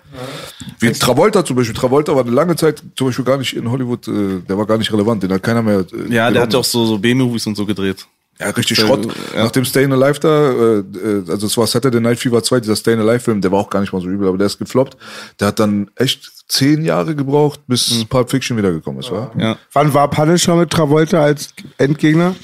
Wie Travolta zum Beispiel. Travolta war eine lange Zeit zum Beispiel gar nicht in Hollywood, äh, der war gar nicht relevant, den hat keiner mehr. Äh, Ja, der genommen. hat ja auch so, so B-Movies und so gedreht. Ja, richtig Der- Schrott. ja. Nach dem Staying Alive da, äh, äh, also es war Saturday Night Fever 2, dieser Staying Alive Film, der war auch gar nicht mal so übel, aber der ist gefloppt. Der hat dann echt zehn Jahre gebraucht, bis Pulp Fiction wiedergekommen ist, wa? Hm. Ja. Wann war Punisher mit Travolta als Endgegner?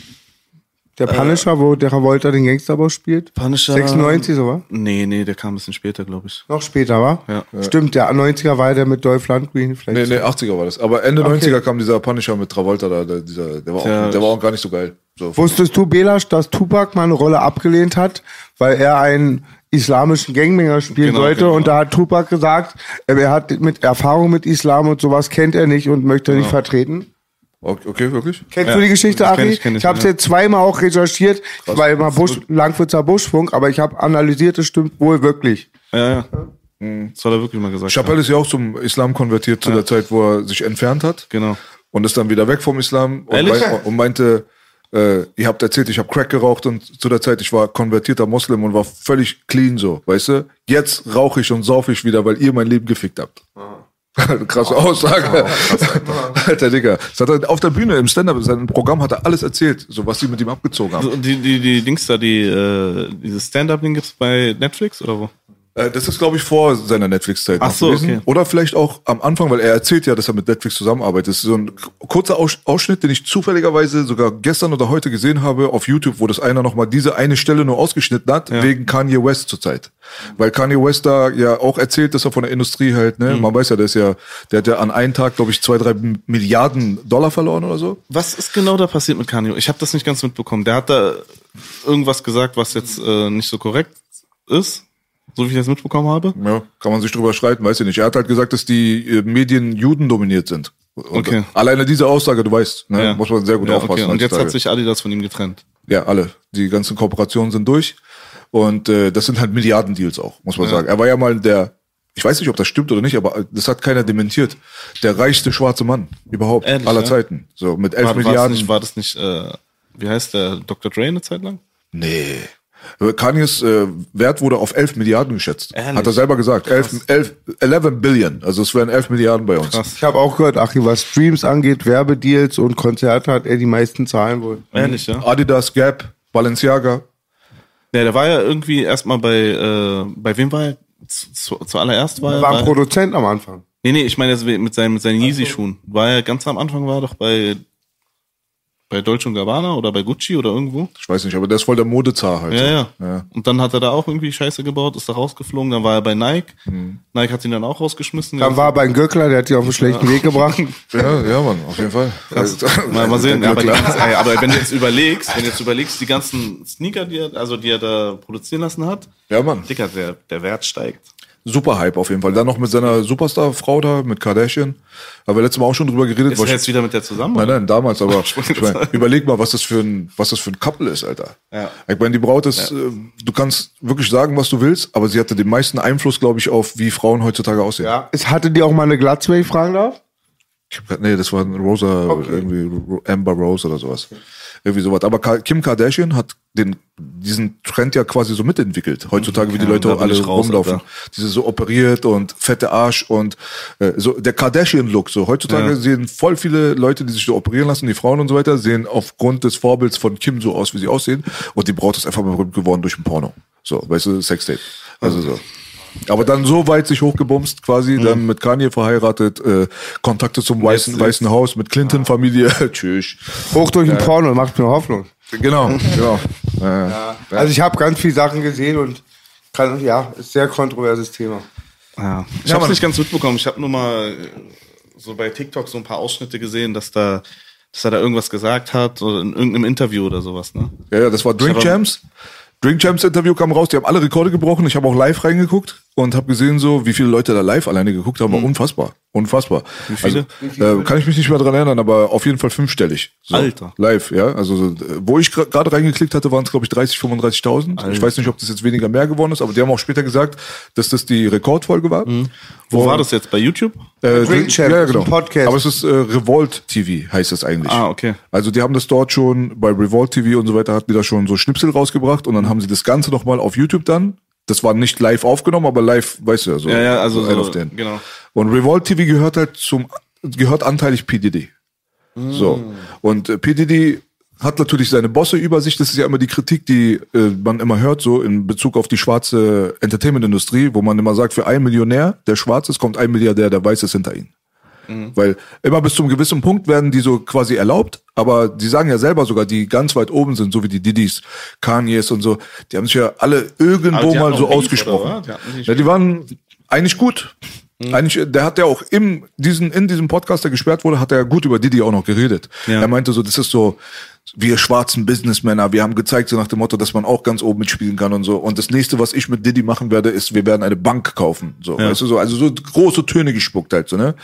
Der Punisher, wo der Travolta den Gangsterboss spielt? Punisher. 96 so, war? Nee, nee, der kam ein bisschen später, glaube ich. Noch später, war? Ja. Stimmt, der 90er war der mit Dolph Lundgren vielleicht. Nee, nee, 80er war das. Aber Ende Okay. 90er kam dieser Punisher mit Travolta da, der, dieser, der war, Ja. auch, der war auch gar nicht so geil. So. Wusstest du, Belasch, dass Tupac mal eine Rolle abgelehnt hat, weil er einen islamischen Gangbanger spielen Genau, sollte? genau. Und da hat Tupac gesagt, äh, er hat mit Erfahrung mit Islam und sowas kennt er nicht und möchte Genau. nicht vertreten. Okay, wirklich? Kennst Ja, du die Geschichte, Ari? ich, ich, ich habe es ja. jetzt zweimal auch recherchiert. Ich war immer Busch, Langwitzer Buschfunk, aber ich habe analysiert, es stimmt wohl wirklich. Ja, ja. Das hat er wirklich mal gesagt. Chappelle ist ja auch zum Islam konvertiert zu der Zeit, wo er sich entfernt hat. Genau. Und ist dann wieder weg vom Islam und, Ehrlich? mei- und meinte, äh, ihr habt erzählt, ich habe Crack geraucht und zu der Zeit, ich war konvertierter Muslim und war völlig clean so, weißt du? Jetzt rauche ich und saufe ich wieder, weil ihr mein Leben gefickt habt. Krasse Aussage. Alter Digga. Das hat er auf der Bühne im Stand-Up, in seinem Programm hat er alles erzählt, so was sie mit ihm abgezogen haben. Die, die, die Dings da, die, äh, dieses Stand-Up-Ding gibt's bei Netflix oder wo? Äh, Das ist, glaube ich, vor seiner Netflix-Zeit. Ach so, gewesen. okay. Oder vielleicht auch am Anfang, weil er erzählt ja, dass er mit Netflix zusammenarbeitet. Das ist so ein kurzer Aus- Ausschnitt, den ich zufälligerweise sogar gestern oder heute gesehen habe auf YouTube, wo das einer nochmal diese eine Stelle nur ausgeschnitten hat, Ja. wegen Kanye West zurzeit. Weil Kanye West da ja auch erzählt, dass er von der Industrie halt, Mhm. ne, man weiß ja, der ist ja, der hat ja an einem Tag, glaube ich, zwei, drei Milliarden Dollar verloren oder so. Was ist genau da passiert mit Kanye? Ich habe das nicht ganz mitbekommen. Der hat da irgendwas gesagt, was jetzt äh, nicht so korrekt ist, so wie ich das mitbekommen habe. Ja, kann man sich drüber streiten, weiß ich nicht. Er hat halt gesagt, dass die äh, Medien Juden dominiert sind. Und Okay. Alleine diese Aussage, du weißt, ne, Ja. muss man sehr gut ja, aufpassen. Okay. Und jetzt hat sich Adidas von ihm getrennt. Ja, alle. Die ganzen Kooperationen sind durch. Und äh, das sind halt Milliardendeals auch, muss man sagen. Er war ja mal der, ich weiß nicht, ob das stimmt oder nicht, aber das hat keiner dementiert. Der reichste schwarze Mann überhaupt Ehrlich, aller ja? Zeiten. So mit elf War, war, das Milliarden. nicht, war das nicht, äh, wie heißt der, Dr. Dre eine Zeit lang? nee. Kanyes äh, Wert wurde auf 11 Milliarden geschätzt. Ehrlich? Hat er selber gesagt. 11, 11, 11 Billion. Also es wären 11 Milliarden bei uns. Krass. Ich habe auch gehört, Achim, was Streams angeht, Werbedeals und Konzerte hat er die meisten Zahlen wohl. Ehrlich, ja? Adidas, Gap, Balenciaga. Ja, der war ja irgendwie erstmal bei, äh, bei wem war er? Zu, zu, zuallererst war er. War ein Produzent am Anfang. nee, nee, ich meine jetzt mit seinen, mit seinen Yeezy-Schuhen. War er ganz am Anfang, war er doch bei, bei Dolce Gabbana oder bei Gucci oder irgendwo? Ich weiß nicht, aber der ist voll der Modezar halt. Ja, so. ja, ja. Und dann hat er da auch irgendwie Scheiße gebaut, ist da rausgeflogen, dann war er bei Nike. Nike hat ihn dann auch rausgeschmissen. Dann war er bei Göckler, der hat die auf einen schlechten Weg gebracht. Ja, ja, Mann, auf jeden Fall. Mal, mal sehen, Ja, aber, ganzen, ey, aber wenn du jetzt überlegst, wenn du jetzt überlegst, die ganzen Sneaker, die er, also die er da produzieren lassen hat, Ja, Mann. Dicker, der, der Wert steigt. Super Hype auf jeden Fall. Dann noch mit seiner Superstar-Frau da, mit Kardashian. Haben wir letztes Mal auch schon drüber geredet. Ist er was- jetzt wieder mit der zusammen? nein, nein, damals, aber Ich mein, überleg mal, was das für ein, was das für ein Couple ist, Alter. Ja. Ich meine, die Braut ist, äh, du kannst wirklich sagen, was du willst, aber sie hatte den meisten Einfluss, glaube ich, auf wie Frauen heutzutage aussehen. Ja. Es hatte die auch mal eine Glatze, wenn ich fragen darf? Ich hab grad, nee, das war ein Rosa, irgendwie Ro- Amber Rose oder sowas. Irgendwie sowas. Aber Kim Kardashian hat den, diesen Trend ja quasi so mitentwickelt. Heutzutage, wie die Ja, Leute bin alle raus, rumlaufen. Alter. Diese so operiert und fette Arsch und äh, so der Kardashian-Look. So heutzutage Ja. sehen voll viele Leute, die sich so operieren lassen, die Frauen und so weiter, sehen aufgrund des Vorbilds von Kim so aus, wie sie aussehen. Und die Braut ist einfach berühmt geworden durch ein Porno. So, weißt du, Sextape. Also so. Aber dann so weit sich hochgebumst, quasi, dann mit Kanye verheiratet, äh, Kontakte zum Weißen, Jetzt- Weißen Haus, mit Clinton-Familie. Tschüss. Hoch durch den Porno, macht mir Hoffnung. Genau, genau. Ja. Also ich habe ganz viele Sachen gesehen und kann, ja, ist ein sehr kontroverses Thema. Ja. Ich Ja, hab's Mann. nicht ganz mitbekommen. Ich habe nur mal äh, so bei TikTok so ein paar Ausschnitte gesehen, dass da, dass er da irgendwas gesagt hat oder in irgendeinem Interview oder sowas, ne? Ja, ja, das war Drink Champs. Drink Champs Interview kam raus, die haben alle Rekorde gebrochen. Ich habe auch live reingeguckt und habe gesehen, so wie viele Leute da live alleine geguckt haben. War unfassbar, unfassbar. Wie viele? Also, äh, kann ich mich nicht mehr dran erinnern, aber auf jeden Fall fünfstellig. So, Alter. Live, ja. Also so, wo ich gerade reingeklickt hatte, waren es glaube ich 30, 35.000. Ich weiß nicht, ob das jetzt weniger mehr geworden ist, aber die haben auch später gesagt, dass das die Rekordfolge war. Wo Und- war das jetzt? Bei YouTube? Äh, Drink Champ, ja, genau. Podcast. Aber es ist äh, Revolt TV, heißt es eigentlich. Ah, okay. Also die haben das dort schon, bei Revolt TV und so weiter, hatten die da schon so Schnipsel rausgebracht und dann haben sie das Ganze nochmal auf YouTube dann. Das war nicht live aufgenommen, aber live, weißt du ja, so. Ja, ja, also ein so, auf den. genau. Und Revolt TV gehört halt zum, gehört anteilig PDD. So. Und äh, PDD hat natürlich seine Bosse über sich. Das ist ja immer die Kritik, die äh, man immer hört, so in Bezug auf die schwarze Entertainment-Industrie, wo man immer sagt, für einen Millionär, der schwarz ist, kommt ein Milliardär, der weiß ist hinter ihm. Weil immer bis zum gewissen Punkt werden die so quasi erlaubt, aber die sagen ja selber sogar, die ganz weit oben sind, so wie die Didis, Kanyes und so, die haben sich ja alle irgendwo mal so Beef, ausgesprochen. Die ja, die waren eigentlich gut. Eigentlich, der hat ja auch im, diesen, in diesem Podcast, der gesperrt wurde, hat er gut über Didi auch noch geredet. Ja. Er meinte so, das ist so, wir schwarzen Businessmänner, wir haben gezeigt so nach dem Motto, dass man auch ganz oben mitspielen kann und so. Und das nächste, was ich mit Didi machen werde, ist, wir werden eine Bank kaufen. So, weißt du so, also so große Töne gespuckt halt so, ne?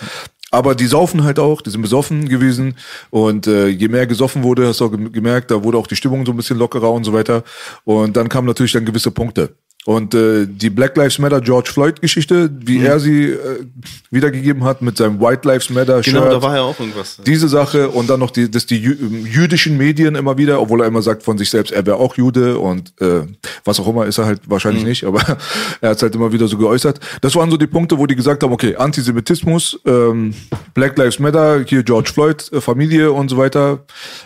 Aber die saufen halt auch, die sind besoffen gewesen. Und äh, je mehr gesoffen wurde, hast du auch gem- gemerkt, da wurde auch die Stimmung so ein bisschen lockerer und so weiter. Und dann kamen natürlich dann gewisse Punkte. Und äh, die Black Lives Matter George Floyd Geschichte, wie er sie äh, wiedergegeben hat mit seinem White Lives Matter Genau, Shirt. da war ja auch irgendwas. Diese Sache und dann noch die, dass die ähm, jüdischen Medien immer wieder, obwohl er immer sagt von sich selbst, er wäre auch Jude und äh, was auch immer, ist er halt wahrscheinlich nicht, aber er hat es halt immer wieder so geäußert. Das waren so die Punkte, wo die gesagt haben, okay, Antisemitismus, ähm, Black Lives Matter, hier George Floyd, äh, Familie und so weiter,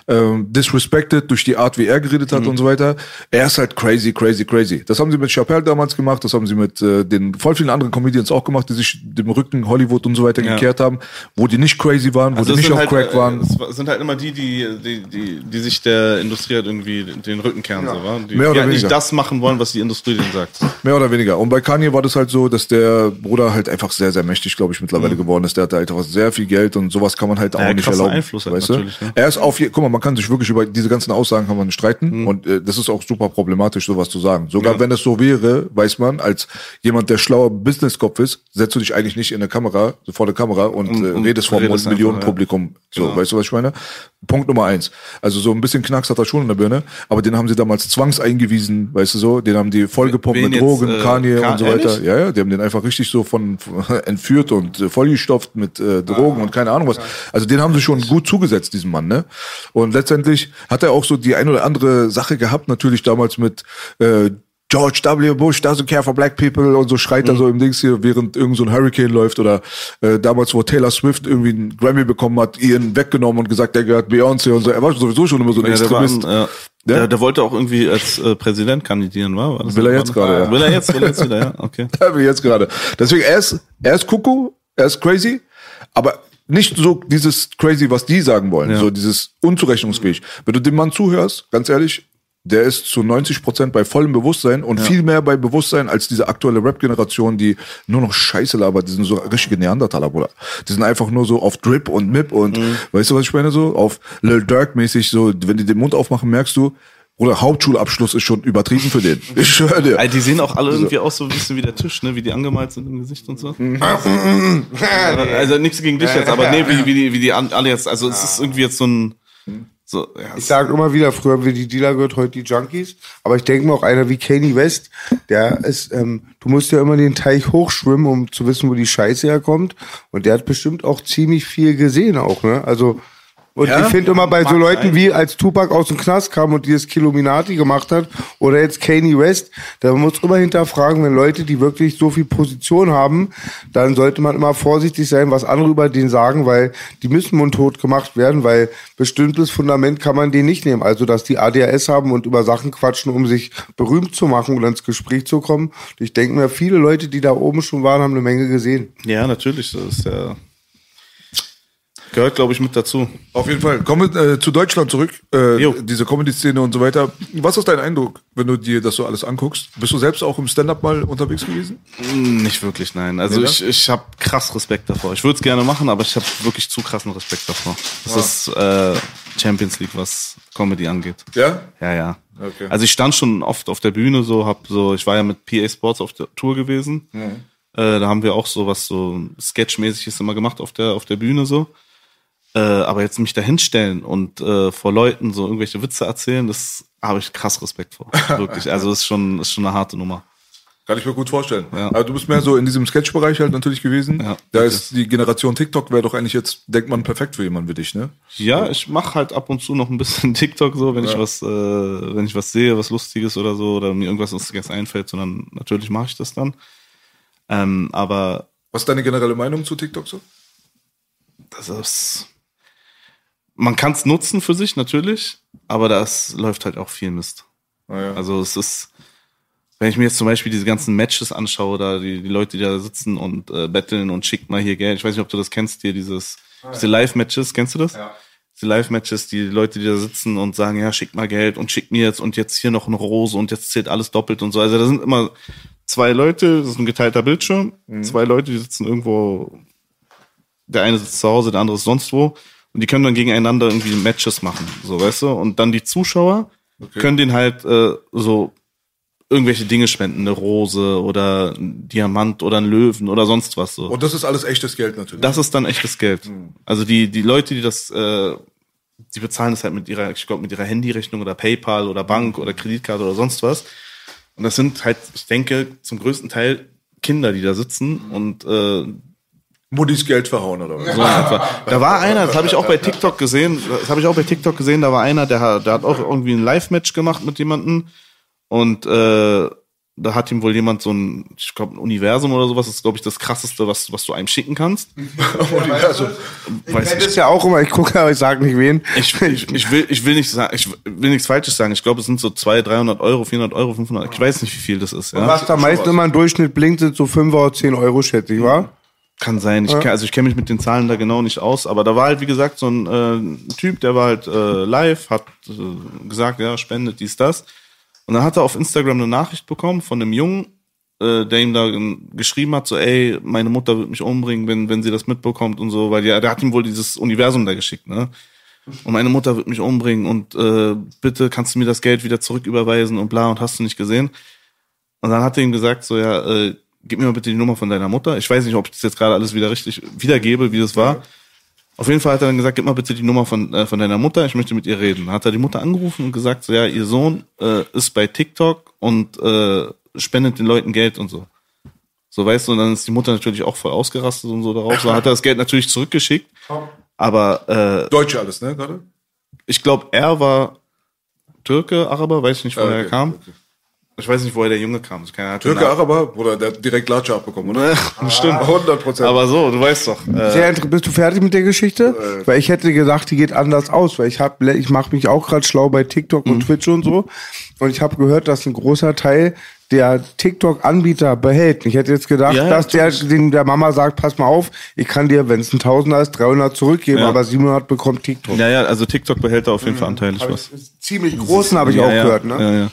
ähm, disrespected durch die Art, wie er geredet hat und so weiter. Er ist halt crazy, crazy, crazy. Das haben sie mit Chappelle damals gemacht, das haben sie mit äh, den voll vielen anderen Comedians auch gemacht, die sich dem Rücken Hollywood und so weiter Ja. gekehrt haben, wo die nicht crazy waren, wo Also die nicht auf halt, Crack äh, waren. Es sind halt immer die, die, die, die, die sich der Industrie halt irgendwie den Rücken kehren, so, wa? Die, Mehr oder die halt weniger. nicht das machen wollen, was die Industrie denen sagt. Mehr oder weniger. Und bei Kanye war das halt so, dass der Bruder halt einfach sehr, sehr mächtig, glaube ich, mittlerweile geworden ist. Der hatte halt auch sehr viel Geld und sowas kann man halt auch Ja, nicht erlauben. Einfluss halt weißt du? ne? Er ist auf guck mal, man kann sich wirklich über diese ganzen Aussagen kann man streiten und äh, das ist auch super problematisch, sowas zu sagen. Sogar wenn es so wäre, weiß man, als jemand, der schlauer Businesskopf ist, setzt du dich eigentlich nicht in eine Kamera, so vor der Kamera und, Und- äh, und redest vor einem redest Millionen einfach, ja. So, Genau. weißt du, was ich meine? Punkt Nummer eins. Also so ein bisschen Knacks hat er schon in der Birne, aber den haben sie damals zwangseingewiesen, weißt du so, den haben die vollgepumpt Wen mit jetzt, Drogen, äh, Kanye Ka- und so weiter. Ja, ja, die haben den einfach richtig so von, entführt und äh, vollgestopft mit äh, Drogen und keine Ahnung was. Also den haben sie schon gut zugesetzt, diesem Mann, ne? Und letztendlich hat er auch so die ein oder andere Sache gehabt, natürlich damals mit äh, George W. Bush doesn't care for black people und so schreit er so im Dings hier, während irgend so ein Hurricane läuft oder äh, damals, wo Taylor Swift irgendwie einen Grammy bekommen hat, ihren weggenommen und gesagt, der gehört Beyoncé und so. Er war sowieso schon immer so ein Ja, der, Extremist. ein, äh, der, der wollte auch irgendwie als äh, Präsident kandidieren, war? war Will er jetzt gerade, ja. Will er jetzt, will er jetzt wieder, ja, okay. Da ich jetzt gerade. Deswegen, er ist, er ist Kuckuck, er ist crazy, aber nicht so dieses crazy, was die sagen wollen, Ja. so dieses unzurechnungsfähig. Wenn du dem Mann zuhörst, ganz ehrlich, der ist zu 90 Prozent bei vollem Bewusstsein und viel mehr bei Bewusstsein als diese aktuelle Rap-Generation, die nur noch Scheiße labert. Die sind so richtige Neandertaler, Bruder. Die sind einfach nur so auf Drip und Mip und, weißt du, was ich meine, so auf Lil Durk-mäßig, so, wenn die den Mund aufmachen, merkst du, Bruder, Hauptschulabschluss ist schon übertrieben für den. Ich schwöre dir. Also die sehen auch alle irgendwie aus so ein bisschen wie der Tisch, ne? Wie die angemalt sind im Gesicht und so. Mhm. also nichts gegen dich jetzt, aber nee, wie, wie die, wie die alle jetzt, also es ist irgendwie jetzt so ein, so, ja, Ich sage immer wieder, früher haben wir die Dealer gehört, heute die Junkies. Aber ich denke mir auch einer wie Kanye West, der ist, ähm, du musst ja immer den Teich hochschwimmen, um zu wissen, wo die Scheiße herkommt. Und der hat bestimmt auch ziemlich viel gesehen auch, ne? Also, und Ja, ich finde immer bei so Leuten wie als Tupac aus dem Knast kam und dieses Kilominati gemacht hat oder jetzt Kanye West, da man muss immer hinterfragen, wenn Leute, die wirklich so viel Position haben, dann sollte man immer vorsichtig sein, was andere über den sagen, weil die müssen mundtot gemacht werden, weil bestimmtes Fundament kann man denen nicht nehmen. Also, dass die ADHS haben und über Sachen quatschen, um sich berühmt zu machen oder ins Gespräch zu kommen. Ich denke mir, viele Leute, die da oben schon waren, haben eine Menge gesehen. ja, natürlich, das ist ja, Gehört, glaube ich, mit dazu. Auf jeden Fall. Kommen wir äh, zu Deutschland zurück. Äh, Jo. diese Comedy-Szene und so weiter. Was ist dein Eindruck, wenn du dir das so alles anguckst? Bist du selbst auch im Stand-up mal unterwegs gewesen? Hm, Nicht wirklich, nein. Also Nee, ne? ich, ich habe krass Respekt davor. Ich würde es gerne machen, aber ich habe wirklich zu krassen Respekt davor. Das ist äh, Champions League, was Comedy angeht. Ja? Ja, ja. Okay. Also ich stand schon oft auf der Bühne, so hab so, ich war ja mit PA Sports auf der Tour gewesen. Äh, da haben wir auch so was so Sketchmäßiges immer gemacht auf der auf der Bühne so. Äh, aber jetzt mich da hinstellen und äh, vor Leuten so irgendwelche Witze erzählen, das habe ich krass Respekt vor. Wirklich. Also ist schon ist schon eine harte Nummer. Kann ich mir gut vorstellen. Ja. Aber du bist mehr so in diesem Sketch-Bereich halt natürlich gewesen. Ja, da ist die Generation TikTok wäre doch eigentlich jetzt, denkt man, perfekt für jemanden wie dich, ne? Ja, ich mache halt ab und zu noch ein bisschen TikTok so, wenn ich was, äh, wenn ich was sehe, was Lustiges oder so, oder mir irgendwas Lustiges einfällt, sondern natürlich mache ich das dann. Ähm, aber Was ist deine generelle Meinung zu TikTok so? das ist, man kann es nutzen für sich natürlich, aber das läuft halt auch viel Mist. Ah, ja. Also es ist, wenn ich mir jetzt zum Beispiel diese ganzen Matches anschaue, da die, die Leute, die da sitzen und äh, betteln und schickt mal hier Geld. Ich weiß nicht, ob du das kennst, hier dieses, diese Live-Matches, kennst du das? Ja. Diese Live-Matches, die Leute, die da sitzen und sagen, ja, schick mal Geld und schick mir jetzt und jetzt hier noch eine Rose und jetzt zählt alles doppelt und so. Also da sind immer zwei Leute, das ist ein geteilter Bildschirm, zwei Leute, die sitzen irgendwo, der eine sitzt zu Hause, der andere ist sonst wo und die können dann gegeneinander irgendwie Matches machen, so, weißt du? Und dann die Zuschauer können den halt äh, so irgendwelche Dinge spenden, eine Rose oder ein Diamant oder ein Löwen oder sonst was so. Und das ist alles echtes Geld natürlich. Das ist dann echtes Geld. Also die, die Leute, die das, äh, die bezahlen das halt mit ihrer, ich glaube, mit ihrer Handyrechnung oder PayPal oder Bank oder Kreditkarte oder sonst was. Und das sind halt, ich denke, zum größten Teil Kinder, die da sitzen und äh, Muddis Geld verhauen oder was? so in etwa. Da war einer, das habe ich auch bei TikTok gesehen, das habe ich auch bei TikTok gesehen, da war einer, der, hat- der hat auch irgendwie ein Live-Match gemacht mit jemandem und äh, da hat ihm wohl jemand so ein, ich glaube, ein Universum oder sowas, das ist, glaube ich, das krasseste, was, was du einem schicken kannst. also, Weiß Das ist ja auch immer, ich gucke, aber ich sage nicht wen. Ich, ich, ich, will, ich will nicht sagen, ich will nichts Falsches sagen. Ich glaube, es sind so 200, 300 Euro, 400 Euro, 500. Ich weiß nicht, wie viel das ist. Ja? Was da meist immer im Durchschnitt blinkt, sind so 5 oder 10 Euro, schätze ich, wa? Kann sein. Ich, kenn- also ich kenne mich mit den Zahlen da genau nicht aus, aber da war halt, wie gesagt, so ein äh, Typ, der war halt äh, live, hat äh, gesagt, ja, spendet dies, das. Und dann hat er auf Instagram eine Nachricht bekommen von einem Jungen, äh, der ihm da äh, geschrieben hat, so, ey, meine Mutter wird mich umbringen, wenn, wenn sie das mitbekommt und so, weil ja, der hat ihm wohl dieses Universum da geschickt, ne? Und meine Mutter wird mich umbringen und äh, bitte kannst du mir das Geld wieder zurücküberweisen und bla und hast du nicht gesehen. Und dann hat er ihm gesagt, so ja, äh, gib mir mal bitte die Nummer von deiner Mutter. Ich weiß nicht, ob ich das jetzt gerade alles wieder richtig wiedergebe, wie das war. Auf jeden Fall hat er dann gesagt, gib mal bitte die Nummer von, äh, von deiner Mutter, ich möchte mit ihr reden. Dann hat er die Mutter angerufen und gesagt, so ja, ihr Sohn äh, ist bei TikTok und äh, spendet den Leuten Geld und so. So weißt du, und dann ist die Mutter natürlich auch voll ausgerastet und so darauf. So hat er das Geld natürlich zurückgeschickt. Aber äh, Deutsche alles, ne, gerade? ich glaube, er war Türke, Araber, weiß ich nicht, woher Ah, okay, er kam. okay. Ich weiß nicht, woher der Junge kam. Keine Ahnung. Türke, Araber, Bruder, der hat direkt Latsche abbekommen, oder? Stimmt. 100 Prozent. Aber so, du weißt doch. Äh, Sehr inter- bist du fertig mit der Geschichte? Weil ich hätte gedacht, die geht anders aus, weil ich hab, ich mache mich auch gerade schlau bei TikTok Mhm. und Twitch und so. Und ich habe gehört, dass ein großer Teil der TikTok-Anbieter behält. Ich hätte jetzt gedacht, Ja, dass der den der Mama sagt, pass mal auf, ich kann dir, wenn es ein Tausender ist, 300 zurückgeben, Ja. aber 700 bekommt TikTok. ja, ja, also TikTok behält da auf jeden Fall anteilig was. ich- Ziemlich großen habe ich ja, auch ja, gehört, ne? Ja, ja.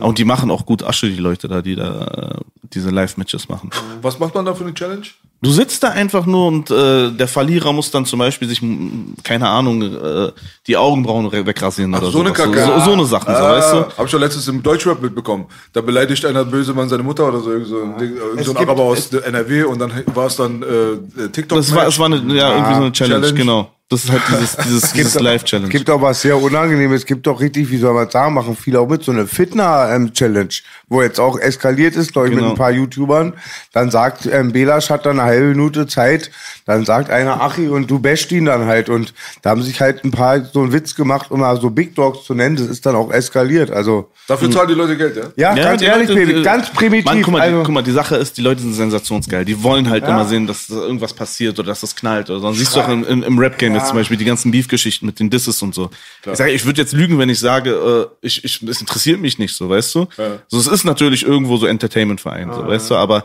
Und die machen auch gut Asche, die Leute da, die da äh, diese Live-Matches machen. Was macht man da für eine Challenge? Du sitzt da einfach nur und äh, der Verlierer muss dann zum Beispiel sich, m, keine Ahnung, äh, die Augenbrauen re- wegrasieren oder so eine. Kacke. So, so eine Sachen, so, weißt du? Hab ich schon letztens im Deutschrap mitbekommen. Da beleidigt einer böse Mann seine Mutter oder so, irgend so ein, Ding, irgend so ein gibt- Araber aus der NRW und dann war es dann äh, TikTok. Das war, es war eine, ja, irgendwie so eine Challenge, Challenge. genau. Das ist halt dieses, dieses, dieses Es Live-Challenge. gibt auch was sehr Unangenehmes. Es gibt auch richtig, wie soll man sagen, machen viele auch mit, so eine Fitner-Challenge, wo jetzt auch eskaliert ist, glaube ich, Genau. mit ein paar YouTubern. Dann sagt, ähm, Belasch hat dann eine halbe Minute Zeit, dann sagt einer Achi und du basht ihn dann halt. Und da haben sich halt ein paar so einen Witz gemacht, um mal so Big Dogs zu nennen. Das ist dann auch eskaliert. Also, Dafür zahlen die Leute Geld, ja? ja, ganz die ehrlich, Leute, Baby, die- ganz primitiv. Mann, guck mal, also, die, guck mal, die Sache ist, die Leute sind sensationsgeil. Die wollen halt immer sehen, dass da irgendwas passiert oder dass das knallt. Oder so. Siehst du auch im, im, im Rap-Game jetzt zum Beispiel die ganzen Beef-Geschichten mit den Disses und so. Ich sage, ich würde jetzt lügen, wenn ich sage, äh, ich, ich, es interessiert mich nicht so, weißt du? So, es ist natürlich irgendwo so Entertainment-Verein, so, weißt du, aber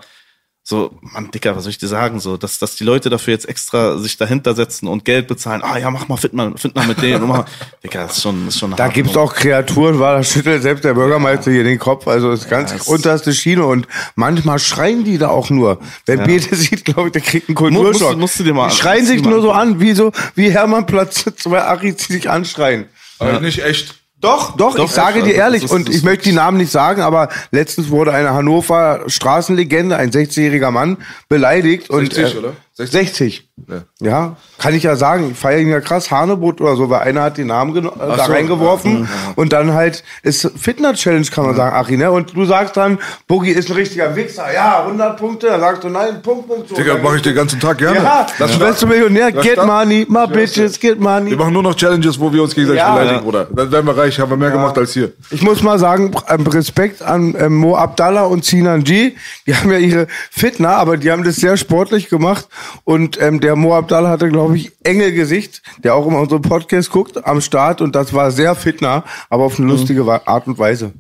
so, Mann, Dicker, was soll ich dir sagen? So, dass, dass die Leute dafür jetzt extra sich dahinter setzen und Geld bezahlen. Ah ja, mach mal Fitner, Fitner mit denen. Mach, Dicker, das ist schon, das ist schon Da hart, gibt's auch Kreaturen, war da schüttelt selbst der Bürgermeister hier den Kopf. Also das ist ganz das- unterste Schiene und manchmal schreien die da auch nur. Wer Ja. Bete sieht, glaube ich, der kriegt einen musst Kulturschock. du- musst du dir mal- die schreien musst sich mal nur so an, wie so wie Hermann Platz zwei Achis, die sich anschreien. Aber nicht echt. Doch, doch, Doch, ich sage also dir ehrlich, ist- und ich möchte die Namen nicht sagen, aber letztens wurde eine Hannover Straßenlegende, ein 60-jähriger Mann, beleidigt. und 60, äh, oder? 60. 60? Ja. ja, kann ich ja sagen. Ich feiere ihn ja krass, Hanebut oder so, weil einer hat den Namen äh, da so, reingeworfen und dann halt ist Fitner-Challenge, kann man sagen, Achi, ne? Und du sagst dann, Boogie ist ein richtiger Wichser, ja, 100 Punkte, dann sagst du, nein, Punkt, Punkt, so. Digga, mach ich den ganzen Tag gerne. Ja, starten. bist du Millionär, Lass get starten. money, my bitches, get money. Wir machen nur noch Challenges, wo wir uns gegenseitig Ja. beleidigen, Ja. Bruder. Dann werden wir reich, haben wir mehr gemacht als hier. Ich muss mal sagen, ähm, Respekt an ähm, Mo Abdallah und Sinan G. Die haben ja ihre Fitner, aber die haben das sehr sportlich gemacht. Und ähm, der Mo Abdallah hatte, glaube ich, Engelgesicht, der auch immer unseren Podcast guckt, am Start. Und das war sehr Fitner, aber auf eine lustige Wa- Art und Weise.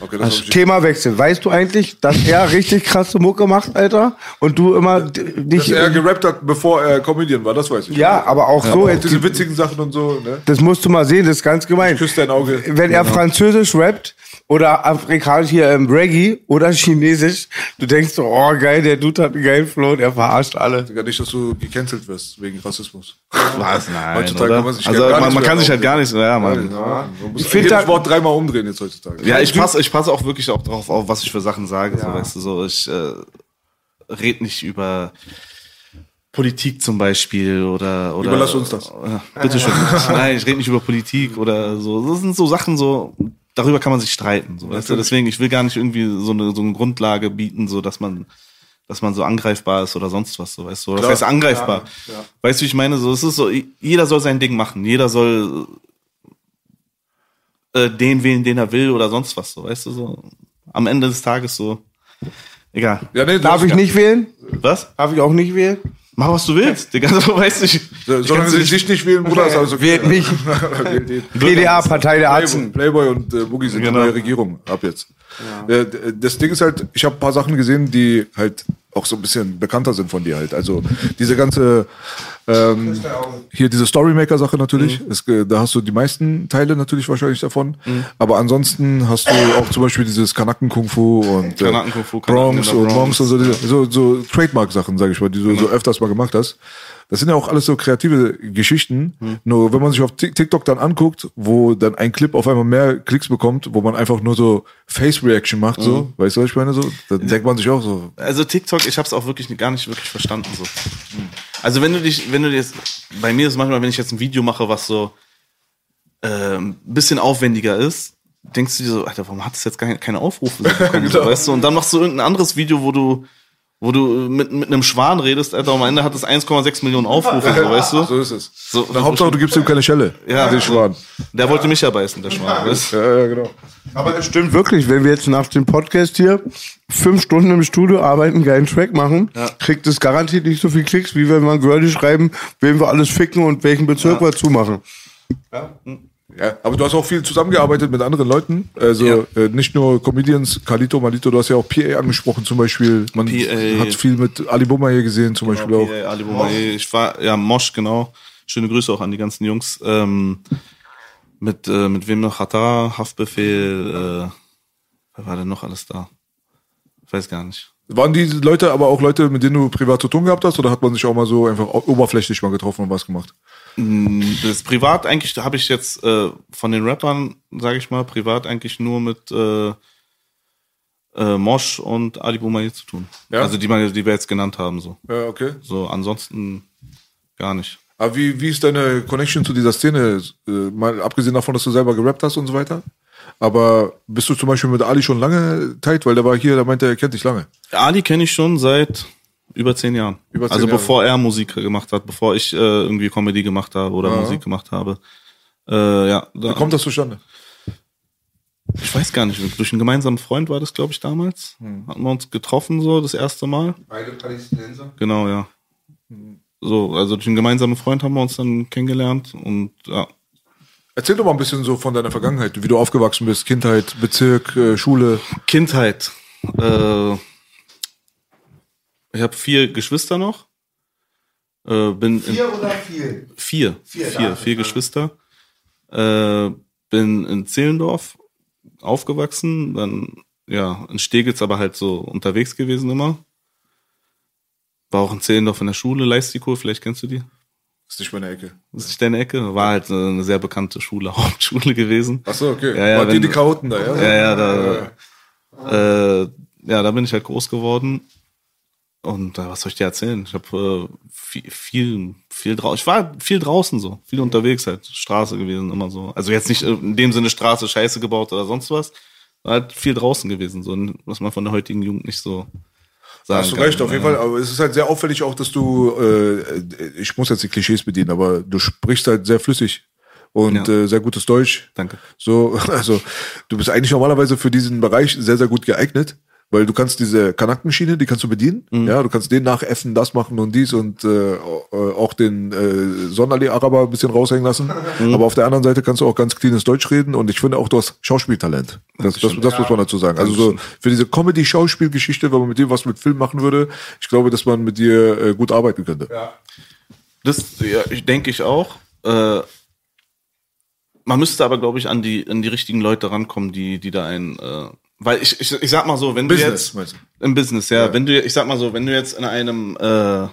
Okay, das ich- Themawechsel. Weißt du eigentlich, dass er richtig krasse Mucke macht, Alter? Und du immer d- Dass dich... er gerappt hat, bevor er Comedian war, das weiß ich. Ja, aber auch so. Auch jetzt diese witzigen Sachen und so, ne? Das musst du mal sehen, das ist ganz gemein. Ich küsse dein Auge. Wenn er Französisch rappt oder afrikanisch hier im Reggae oder Chinesisch, du denkst so, oh geil, der Dude hat einen geilen Flow, der verarscht alle. Digga, nicht, dass du gecancelt wirst wegen Rassismus. Was? Nein, Heutzutage oder? kann man sich also gar man, nichts man mehr kann sich halt gar nicht, ja, man. Ja, man muss Ich find jedes da- Wort dreimal umdrehen jetzt heutzutage. Ja, ich passe, ich passe auch wirklich auch drauf auf, was ich für Sachen sage. So, weißt du, so ich äh, red nicht über Politik zum Beispiel oder oder. Überlass uns das. Äh, bitte schön. Nein, ich rede nicht über Politik oder so. Das sind so Sachen so. Darüber kann man sich streiten, so, weißt du. Deswegen, ich will gar nicht irgendwie so eine so eine Grundlage bieten, so dass man dass man so angreifbar ist oder sonst was, so weißt du. Oder Das heißt angreifbar. Weißt du, wie ich meine? So, es ist so, jeder soll sein Ding machen. Jeder soll äh, den wählen, den er will oder sonst was, so, weißt du, so. Am Ende des Tages so. Egal. Ja, nee, Darf ich nicht wählen? Was? Darf ich auch nicht wählen? Mach, was du willst. Digga, so, weißt du, ich, ich Solange sie dich nicht wählen, Bruder, ist alles okay. Wählt mich. PDA, Partei der Arzten. Playboy und äh, Boogie sind Genau. die neue Regierung ab jetzt. Äh, d- das Ding ist halt, ich habe ein paar Sachen gesehen, die halt auch so ein bisschen bekannter sind von dir halt. Also diese ganze ähm, hier diese Storymaker-Sache natürlich, Mhm. äh, da hast du die meisten Teile natürlich wahrscheinlich davon. Aber ansonsten hast du auch zum Beispiel dieses Kanaken-Kung-Fu und äh, Kanaken Bronx in der und Bronx. Und so, diese- so, so Trademark-Sachen, sage ich mal, die du so öfters mal gemacht hast. Das sind ja auch alles so kreative Geschichten. Nur wenn man sich auf Tik- TikTok dann anguckt, wo dann ein Clip auf einmal mehr Klicks bekommt, wo man einfach nur so Face-Reaction macht, so, weißt du, was ich meine? So, dann denkt man sich auch so, Also TikTok, ich habe es auch wirklich gar nicht wirklich verstanden so. Also wenn du dich, wenn du dir jetzt, bei mir ist es manchmal, wenn ich jetzt ein Video mache, was so ähm, bisschen aufwendiger ist, denkst du dir so, Alter, warum hat es jetzt gar keine Aufrufe so bekommen, so, Genau. weißt du? Und dann machst du irgendein anderes Video, wo du wo du mit, mit einem Schwan redest, Alter, am Ende hat es 1,6 Millionen Aufrufe, so, weißt du? so ist es. So, Na, Hauptsache, du gibst ihm keine Schelle. Ja, den. Schwan. Der wollte mich ja beißen, der Schwan. weißt du? Ja, ja, genau. Aber das stimmt wirklich, wenn wir jetzt nach dem Podcast hier fünf Stunden im Studio arbeiten, einen geilen Track machen, kriegt es garantiert nicht so viel Klicks, wie wenn wir Girlie schreiben, wen wir alles ficken und welchen Bezirk wir zumachen. Ja, aber du hast auch viel zusammengearbeitet mit anderen Leuten. Also Ja. äh, nicht nur Comedians, Kalito, Malito, du hast ja auch PA angesprochen zum Beispiel. Man PA. hat viel mit Ali Bummer hier gesehen zum Beispiel auch. Ja, Ali Boumaier. Ich war, ja, Mosch, genau. Schöne Grüße auch an die ganzen Jungs. Ähm, mit, äh, mit wem noch? Hatar, Haftbefehl, äh, wer war denn noch alles da? Ich weiß gar nicht. Waren die Leute aber auch Leute, mit denen du privat zu tun gehabt hast oder hat man sich auch mal so einfach oberflächlich mal getroffen und was gemacht? Das privat eigentlich habe ich jetzt äh, von den Rappern, sage ich mal, privat eigentlich nur mit äh, äh, Mosch und Ali Boumaier zu tun. Ja? Also die, man- die wir jetzt genannt haben. So, Ja, okay. so ansonsten gar nicht. Aber wie, wie ist deine Connection zu dieser Szene? Äh, mal abgesehen davon, dass du selber gerappt hast und so weiter. Aber bist du zum Beispiel mit Ali schon lange tight? Weil der war hier, der meinte, er kennt dich lange. Ali kenne ich schon seit über zehn Jahren. Über zehn also Jahre. bevor er Musik gemacht hat, bevor ich äh, irgendwie Comedy gemacht habe oder Ja. Musik gemacht habe. Äh, ja, da, Wie kommt das zustande? ich weiß gar nicht, durch einen gemeinsamen Freund war das, glaube ich, damals. Hm. Hatten wir uns getroffen so das erste Mal. Beide Palästinenser. Genau, ja. So, also durch einen gemeinsamen Freund haben wir uns dann kennengelernt und ja. Erzähl doch mal ein bisschen so von deiner Vergangenheit, wie du aufgewachsen bist, Kindheit, Bezirk, äh, Schule. Kindheit. Äh, Ich habe vier Geschwister noch. Äh, bin in, oder viel? vier, Vier, vier, vier Geschwister. Äh, bin in Zehlendorf aufgewachsen, dann ja in Steglitz aber halt so unterwegs gewesen immer. War auch in Zehlendorf in der Schule, Leistiko, vielleicht kennst du die? Ist nicht meine Ecke. Ist nicht deine Ecke. War halt eine sehr bekannte Schule, Hauptschule gewesen. Ach so, okay. Ja, ja, War die wenn die Chaoten da, ja? Ja, ja, da, äh, ja, da bin ich halt groß geworden. Und äh, was soll ich dir erzählen? Ich habe äh, viel, viel, viel draußen. Ich war viel draußen so, viel unterwegs halt, Straße gewesen immer so. Also jetzt nicht in dem Sinne Straße Scheiße gebaut oder sonst was, war halt viel draußen gewesen so, was man von der heutigen Jugend nicht so sagen Hast du kann. recht, auf jeden Ja. Fall. Aber es ist halt sehr auffällig auch, dass du, äh, ich muss jetzt die Klischees bedienen, aber du sprichst halt sehr flüssig und Ja. äh, sehr gutes Deutsch. Danke. So, also du bist eigentlich normalerweise für diesen Bereich sehr, sehr gut geeignet, weil du kannst diese Kanackenschiene, die kannst du bedienen. Mhm. Ja, du kannst den nachäffen, das machen und dies und äh, auch den äh, Sonderlee-Araber ein bisschen raushängen lassen. Mhm. Aber auf der anderen Seite kannst du auch ganz cleanes Deutsch reden und ich finde auch, du hast Schauspieltalent. Das, das, das muss man dazu sagen. Also so für diese Comedy-Schauspielgeschichte, wenn man mit dir was mit Film machen würde, ich glaube, dass man mit dir äh, gut arbeiten könnte. Das ja, ich denke ich auch. Äh, man müsste aber, glaube ich, an die, an die richtigen Leute rankommen, die, die da ein, äh, weil ich, ich, ich sag mal so, wenn Business, du jetzt im Business, ja, wenn du, ich sag mal so, wenn du jetzt in einem äh, einen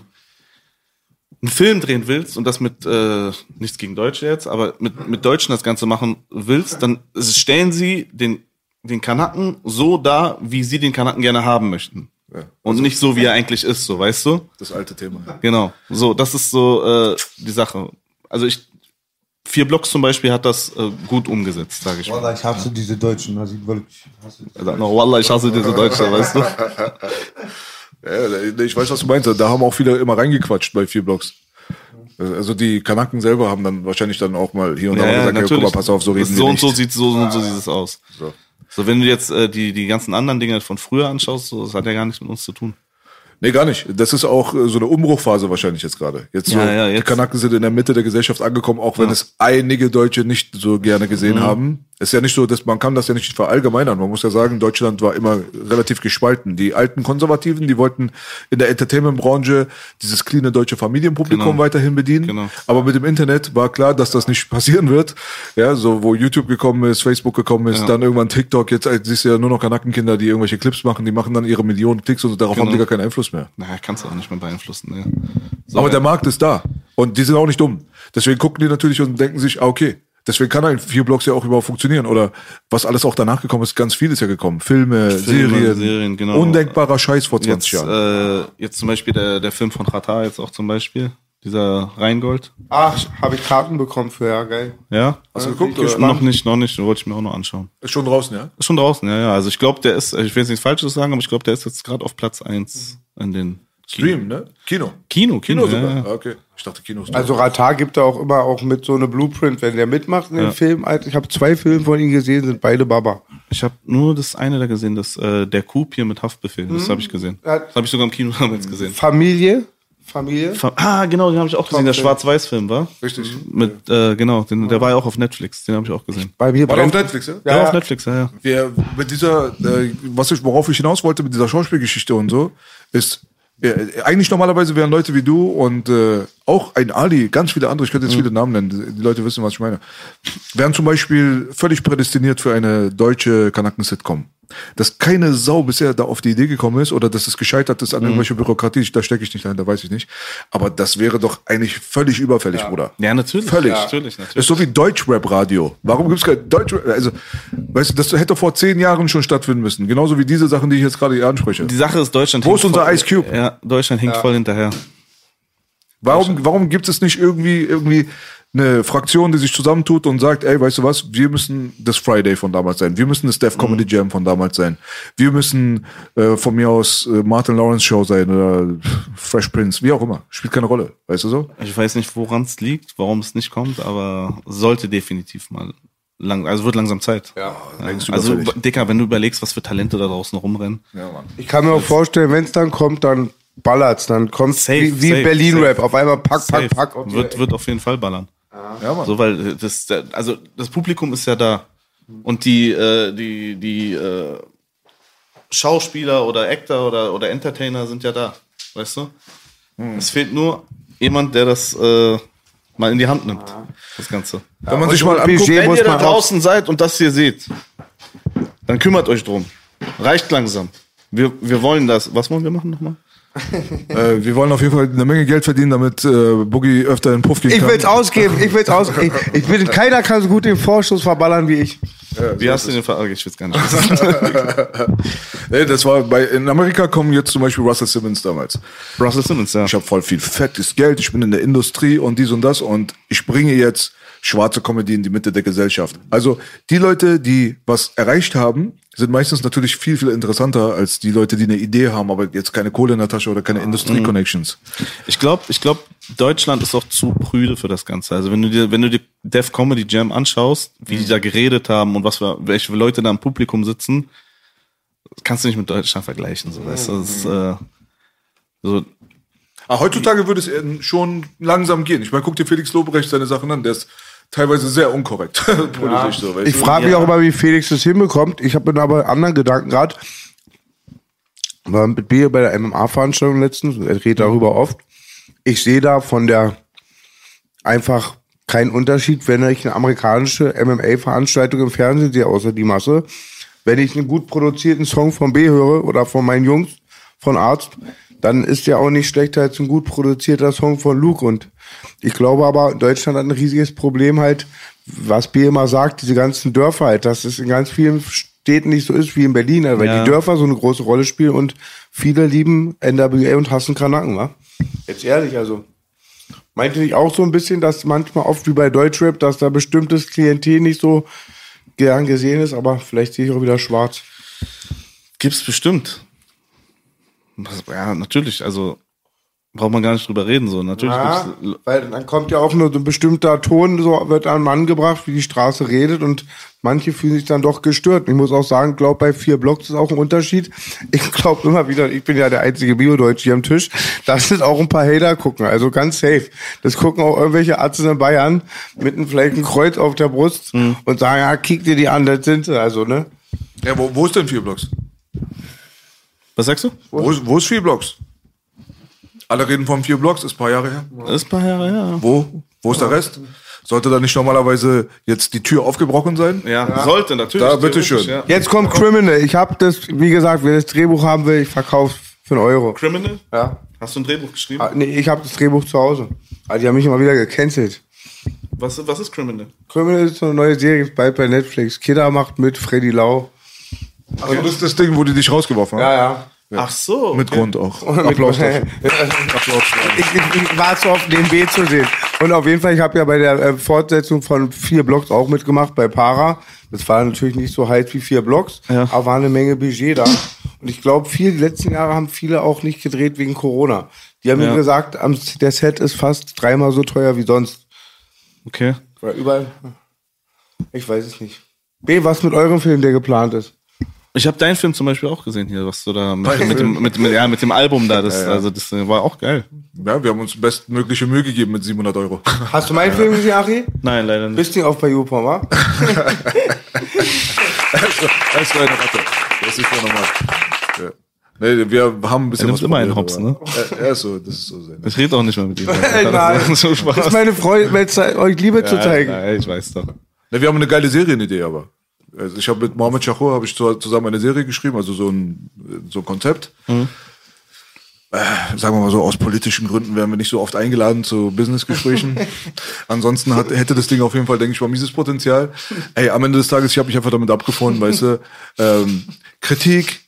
Film drehen willst und das mit äh, nichts gegen Deutsche jetzt, aber mit mit Deutschen das Ganze machen willst, dann stellen sie den den Kanaken so dar, wie sie den Kanaken gerne haben möchten. Ja. Und nicht so, wie er eigentlich ist, so, weißt du? Das alte Thema. Genau. So, das ist so äh, die Sache. Also ich vier Blocks zum Beispiel hat das äh, gut umgesetzt, sage ich mal. Wallah, ich hasse diese Deutschen. Das wirklich, ich hasse sagt noch, Wallah, ich hasse diese Deutsche, weißt du? Ja, ich weiß, was du meinst. Da haben auch viele immer reingequatscht bei vier Blocks. Also die Kanaken selber haben dann wahrscheinlich dann auch mal hier und da mal gesagt, ja, guck mal, pass auf, so reden so wir und nicht. so sieht so und so sieht es aus. So. So, wenn du jetzt äh, die die ganzen anderen Dinge von früher anschaust, so, das hat ja gar nichts mit uns zu tun. Nee, gar nicht. Das ist auch äh, so eine Umbruchphase wahrscheinlich jetzt gerade. Jetzt, so, Ja, ja, die jetzt- Kanaken sind in der Mitte der Gesellschaft angekommen, auch wenn Ja. es einige Deutsche nicht so gerne gesehen Mhm. haben. Es ist ja nicht so, dass man kann das ja nicht verallgemeinern. Man muss ja sagen, Deutschland war immer relativ gespalten. Die alten Konservativen, die wollten in der Entertainment-Branche dieses cleane deutsche Familienpublikum Genau. weiterhin bedienen. Genau. Aber mit dem Internet war klar, dass das nicht passieren wird. Ja, so wo YouTube gekommen ist, Facebook gekommen ist, Ja. dann irgendwann TikTok. Jetzt äh, siehst du ja nur noch Kanakenkinder, die irgendwelche Clips machen. Die machen dann ihre Millionen Klicks und darauf Genau. haben die gar keinen Einfluss mehr. Naja, kannst du auch nicht mehr beeinflussen. Ne? So, Aber der Markt ist da. Und die sind auch nicht dumm. Deswegen gucken die natürlich und denken sich, ah, okay, deswegen kann ein vier Blocks ja auch überhaupt funktionieren. Oder was alles auch danach gekommen ist, ganz viel ist ja gekommen. Filme, Filme, Serien, Serien, genau. undenkbarer Scheiß vor 20 jetzt, Jahren. äh, jetzt zum Beispiel der, der Film von Rata jetzt auch zum Beispiel. Dieser Rheingold. Ach, habe ich Karten bekommen für, ja, geil. Ja? Hast du geguckt? Oder? Noch nicht, noch nicht. Wollte ich mir auch noch anschauen. Ist schon draußen, ja? Ist schon draußen, ja, ja. Also ich glaube, der ist, ich will jetzt nichts Falsches sagen, aber ich glaube, der ist jetzt gerade auf Platz eins in den Stream, ne? Kino. Kino, Kino, Kino sogar. ja. Ah, Okay. Ich dachte Kino ist Also Ratar gibt da auch immer auch mit so eine Blueprint, wenn der mitmacht in den Ja. Film. Alter, ich habe zwei Filme von ihm gesehen, sind beide Baba. Ich habe nur das eine da gesehen, das äh, der Coup hier mit Haftbefehl. Das habe ich gesehen. Das habe ich sogar im Kino damals gesehen. Familie, Familie. Fa- Ah, genau, den habe ich auch gesehen. Der. Schwarz-Weiß-Film war. Richtig. Mit, äh, genau, den, der war ja auch auf Netflix. Den habe ich auch gesehen. Bei mir War der auf. Netflix, ja? Ja, Ja, auf. Netflix, ja, ja. Wir, mit dieser, äh, was ich, worauf ich hinaus wollte, mit dieser Schauspielgeschichte und so, ist, äh, eigentlich normalerweise wären Leute wie du und äh, auch ein Ali, ganz viele andere, ich könnte jetzt viele Namen nennen, die, die Leute wissen, was ich meine, wären zum Beispiel völlig prädestiniert für eine deutsche Kanaken-Sitcom. Dass keine Sau bisher da auf die Idee gekommen ist oder dass es gescheitert ist an irgendwelche Bürokratie, da stecke ich nicht dahinter, weiß ich nicht. Aber das wäre doch eigentlich völlig überfällig, Bruder. Ja, natürlich. Völlig. Ja. Natürlich, natürlich. Ist so wie Deutschrap-Radio. Warum gibt's kein Deutschrap? Also, weißt du, das hätte vor zehn Jahren schon stattfinden müssen. Genauso wie diese Sachen, die ich jetzt gerade hier anspreche. Die Sache ist, Deutschland Wo ist unser voll- Ice Cube? Ja, Deutschland hinkt voll hinterher. Warum, warum gibt es nicht irgendwie, irgendwie eine Fraktion, die sich zusammentut und sagt, ey, weißt du was, wir müssen das Friday von damals sein. Wir müssen das Def Comedy Jam von damals sein. Wir müssen äh, von mir aus äh, Martin Lawrence Show sein oder Fresh Prince, wie auch immer. Spielt keine Rolle. Weißt du so? Ich weiß nicht, woran es liegt, warum es nicht kommt, aber sollte definitiv mal lang, also wird langsam Zeit. Ja. längst Also. Dicker, wenn du überlegst, was für Talente da draußen rumrennen. Ja, Mann. Ich kann mir auch vorstellen, wenn es dann kommt, dann ballert's, dann kommt Safe, wie, wie safe, Berlin-Rap. safe. Auf einmal pack, Safe. pack, pack. Wird, wird auf jeden Fall ballern. Ja, Mann. So, weil das, also das Publikum ist ja da. Und die, äh, die, die äh, Schauspieler oder Actor oder, oder Entertainer sind ja da. Weißt du? Es fehlt nur jemand, der das äh, mal in die Hand nimmt. Das Ganze. Wenn man sich mal anguckt, Wenn ihr da draußen seid und das hier seht, dann kümmert euch drum. Reicht langsam. Wir, wir wollen das. Was wollen wir machen nochmal? Äh, wir wollen auf jeden Fall eine Menge Geld verdienen, damit äh, Boogie öfter in den Puff gehen Ich kann. will's ausgeben, ich will's ausgeben. Ich, ich bin, keiner kann so gut den Vorschuss verballern wie ich. Wie hast du den Ver Ich will's gar nicht wissen. Nee, das war bei, in Amerika kommen jetzt zum Beispiel Russell Simmons damals. Russell Simmons, ja. Ich habe voll viel fettes Geld, ich bin in der Industrie und dies und das und ich bringe jetzt schwarze Comedy in die Mitte der Gesellschaft. Also die Leute, die was erreicht haben, sind meistens natürlich viel, viel interessanter als die Leute, die eine Idee haben, aber jetzt keine Kohle in der Tasche oder keine Industrie-Connections. Ich glaube, ich glaub, Deutschland ist auch zu prüde für das Ganze. Also wenn du dir, wenn du dir Def Comedy Jam anschaust, wie die da geredet haben und was für, welche Leute da im Publikum sitzen, kannst du nicht mit Deutschland vergleichen. So, weißt du? das ist, äh, so, Aber heutzutage würde es schon langsam gehen. Ich meine, guck dir Felix Lobrecht seine Sachen an, der ist teilweise sehr unkorrekt politisch so. Weißt Ich frage mich auch immer, wie Felix das hinbekommt. Ich habe aber einen anderen Gedanken gerade. War mit B bei der MMA-Veranstaltung letztens, er redet darüber oft. Ich sehe da von der einfach keinen Unterschied, wenn ich eine amerikanische MMA-Veranstaltung im Fernsehen sehe, außer die Masse. Wenn ich einen gut produzierten Song von B höre oder von meinen Jungs von Arzt, dann ist der auch nicht schlechter als ein gut produzierter Song von Luke. Und ich glaube aber, Deutschland hat ein riesiges Problem halt, was B immer sagt, diese ganzen Dörfer halt, dass es in ganz vielen Städten nicht so ist wie in Berlin, weil Ja. die Dörfer so eine große Rolle spielen und viele lieben NWA und hassen Kanaken, wa? Jetzt ehrlich, also. Meinte ich auch so ein bisschen, dass manchmal oft wie bei Deutschrap, dass da bestimmtes Klientel nicht so gern gesehen ist, aber vielleicht sehe ich auch wieder schwarz. gibt's bestimmt. Ja, natürlich. Also braucht man gar nicht drüber reden. So natürlich Ja, weil dann kommt ja auch nur so ein bestimmter Ton, so wird an Mann gebracht, wie die Straße redet und manche fühlen sich dann doch gestört. Ich muss auch sagen, glaube bei vier Blocks ist auch ein Unterschied. Ich glaube immer wieder, ich bin ja der einzige Bio-Deutsche hier am Tisch, dass es auch ein paar Hater gucken, also ganz safe. Das gucken auch irgendwelche Ärzte in Bayern mit einem vielleicht ein Kreuz auf der Brust und sagen, ja, kick dir die an, das sind sie, also, ne? Ja, wo, wo ist denn vier Blocks? was sagst du? Wo ist, wo ist vier Blocks? Alle reden von vier Blocks, ist ein paar Jahre her. Ist ein paar Jahre, ja. Wo? Wo ist der Rest? Sollte da nicht normalerweise jetzt die Tür aufgebrochen sein? Ja, sollte natürlich. Da, bitteschön. Ja. Jetzt kommt Criminal. Ich habe das, wie gesagt, wer das Drehbuch haben will, ich verkaufe für einen Euro. Criminal? Ja. Hast du ein Drehbuch geschrieben? Ah, Nee, ich habe das Drehbuch zu Hause. Also die haben mich immer wieder gecancelt. Was, was ist Criminal? Criminal ist so eine neue Serie, bald bei Netflix. Kidder macht mit Freddy Lau. Also das ist das Ding, wo die dich rausgeworfen haben? ja. Ach so. Mit. Grund auch. Applaus dafür. ich, ich, ich war zu oft den B zu sehen. Und auf jeden Fall, ich habe ja bei der äh, Fortsetzung von vier Blocks auch mitgemacht, bei Para. Das war natürlich nicht so heiß wie vier Blocks, Ja. aber war eine Menge Budget da. Und ich glaube, viel, die letzten Jahre haben viele auch nicht gedreht wegen Corona. Die haben Ja. mir gesagt, der Set ist fast dreimal so teuer wie sonst. Okay. Weil überall. Ich weiß es nicht. B, was mit eurem Film, der geplant ist? Ich habe deinen Film zum Beispiel auch gesehen hier, was du da mit, mit, dem, mit, mit, ja, mit dem Album da, das, also das äh, war auch geil. Ja, wir haben uns bestmögliche Mühe gegeben mit 700 Euro. Hast du meinen Film gesehen, Achi? Nein, leider nicht. Bist du auch bei YouPorn, wa? Das ist eine Ratte. Das ist ja normal. Ja. Nee, wir haben ein bisschen Er nimmt was immer einen Hops, ne? Ja, ja, ist so, das ist so sein. Ich rede auch nicht mehr mit ihm. Nein. Das ist so Spaß. Das ist meine Freude, euch Liebe zu ja, zeigen. ja, ich weiß doch. Ne, wir haben eine geile Serienidee, aber. Also ich habe mit Mohamed Chachur habe ich zu- zusammen eine Serie geschrieben, also so ein so ein Konzept. Äh, sagen wir mal so, aus politischen Gründen werden wir nicht so oft eingeladen zu Businessgesprächen. Ansonsten hat, hätte das Ding auf jeden Fall, denke ich mal, mieses Potenzial. Ey, am Ende des Tages, ich habe mich einfach damit abgefunden, weißt du, ähm, Kritik,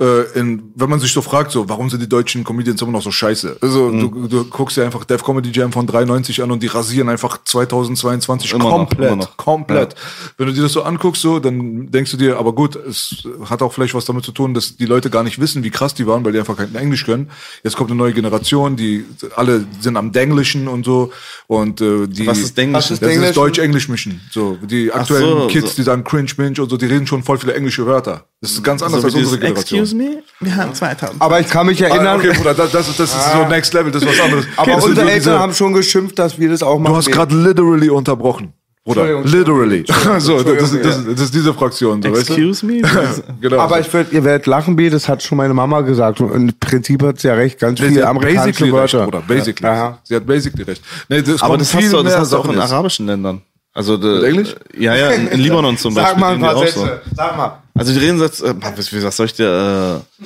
äh, in, wenn man sich so fragt, so, warum sind die deutschen Comedians immer noch so scheiße? Also, du, du guckst dir einfach Def Comedy Jam von 93 an und die rasieren einfach 2022 Immer noch, komplett, immer noch. komplett. Wenn du dir das so anguckst, so, dann denkst du dir, aber gut, es hat auch vielleicht was damit zu tun, dass die Leute gar nicht wissen, wie krass die waren, weil die einfach kein Englisch können. Jetzt kommt eine neue Generation, die alle sind am Denglischen und so und äh, die Was ist Denglisch? Das ist Deutsch-Englisch mischen. So, die aktuellen so, Kids, so. die sagen cringe, minge und so, die reden schon voll viele englische Wörter. Das ist ganz anders So als unsere Generation. Excuse me, wir haben 2000. Aber ich kann mich Ah, erinnern, okay, Bruder, das, das, ist- das ist so Next Level, das ist was anderes. aber Das unsere Eltern haben schon geschimpft, dass wir das auch machen. Du hast gerade literally unterbrochen. Bruder, literally. so, das, ist- das, ist- das ist diese Fraktion. So, weißt du? Excuse me? Genau. Aber ich würd, ihr werdet lachen, B, das hat schon meine Mama gesagt. Und im Prinzip hat sie ja recht, ganz viele sie hat amerikanische basically recht, Wörter. Bruder, basically. Ja. Sie hat basically recht. Nee, das Aber das hast du, das hast du auch in arabischen Ländern. Also de, Mit Englisch? Ja, ja, in, in Libanon zum Beispiel. Sag mal ein paar auch Sätze. Sag mal. Also die reden jetzt, äh, wie, was soll ich dir, äh,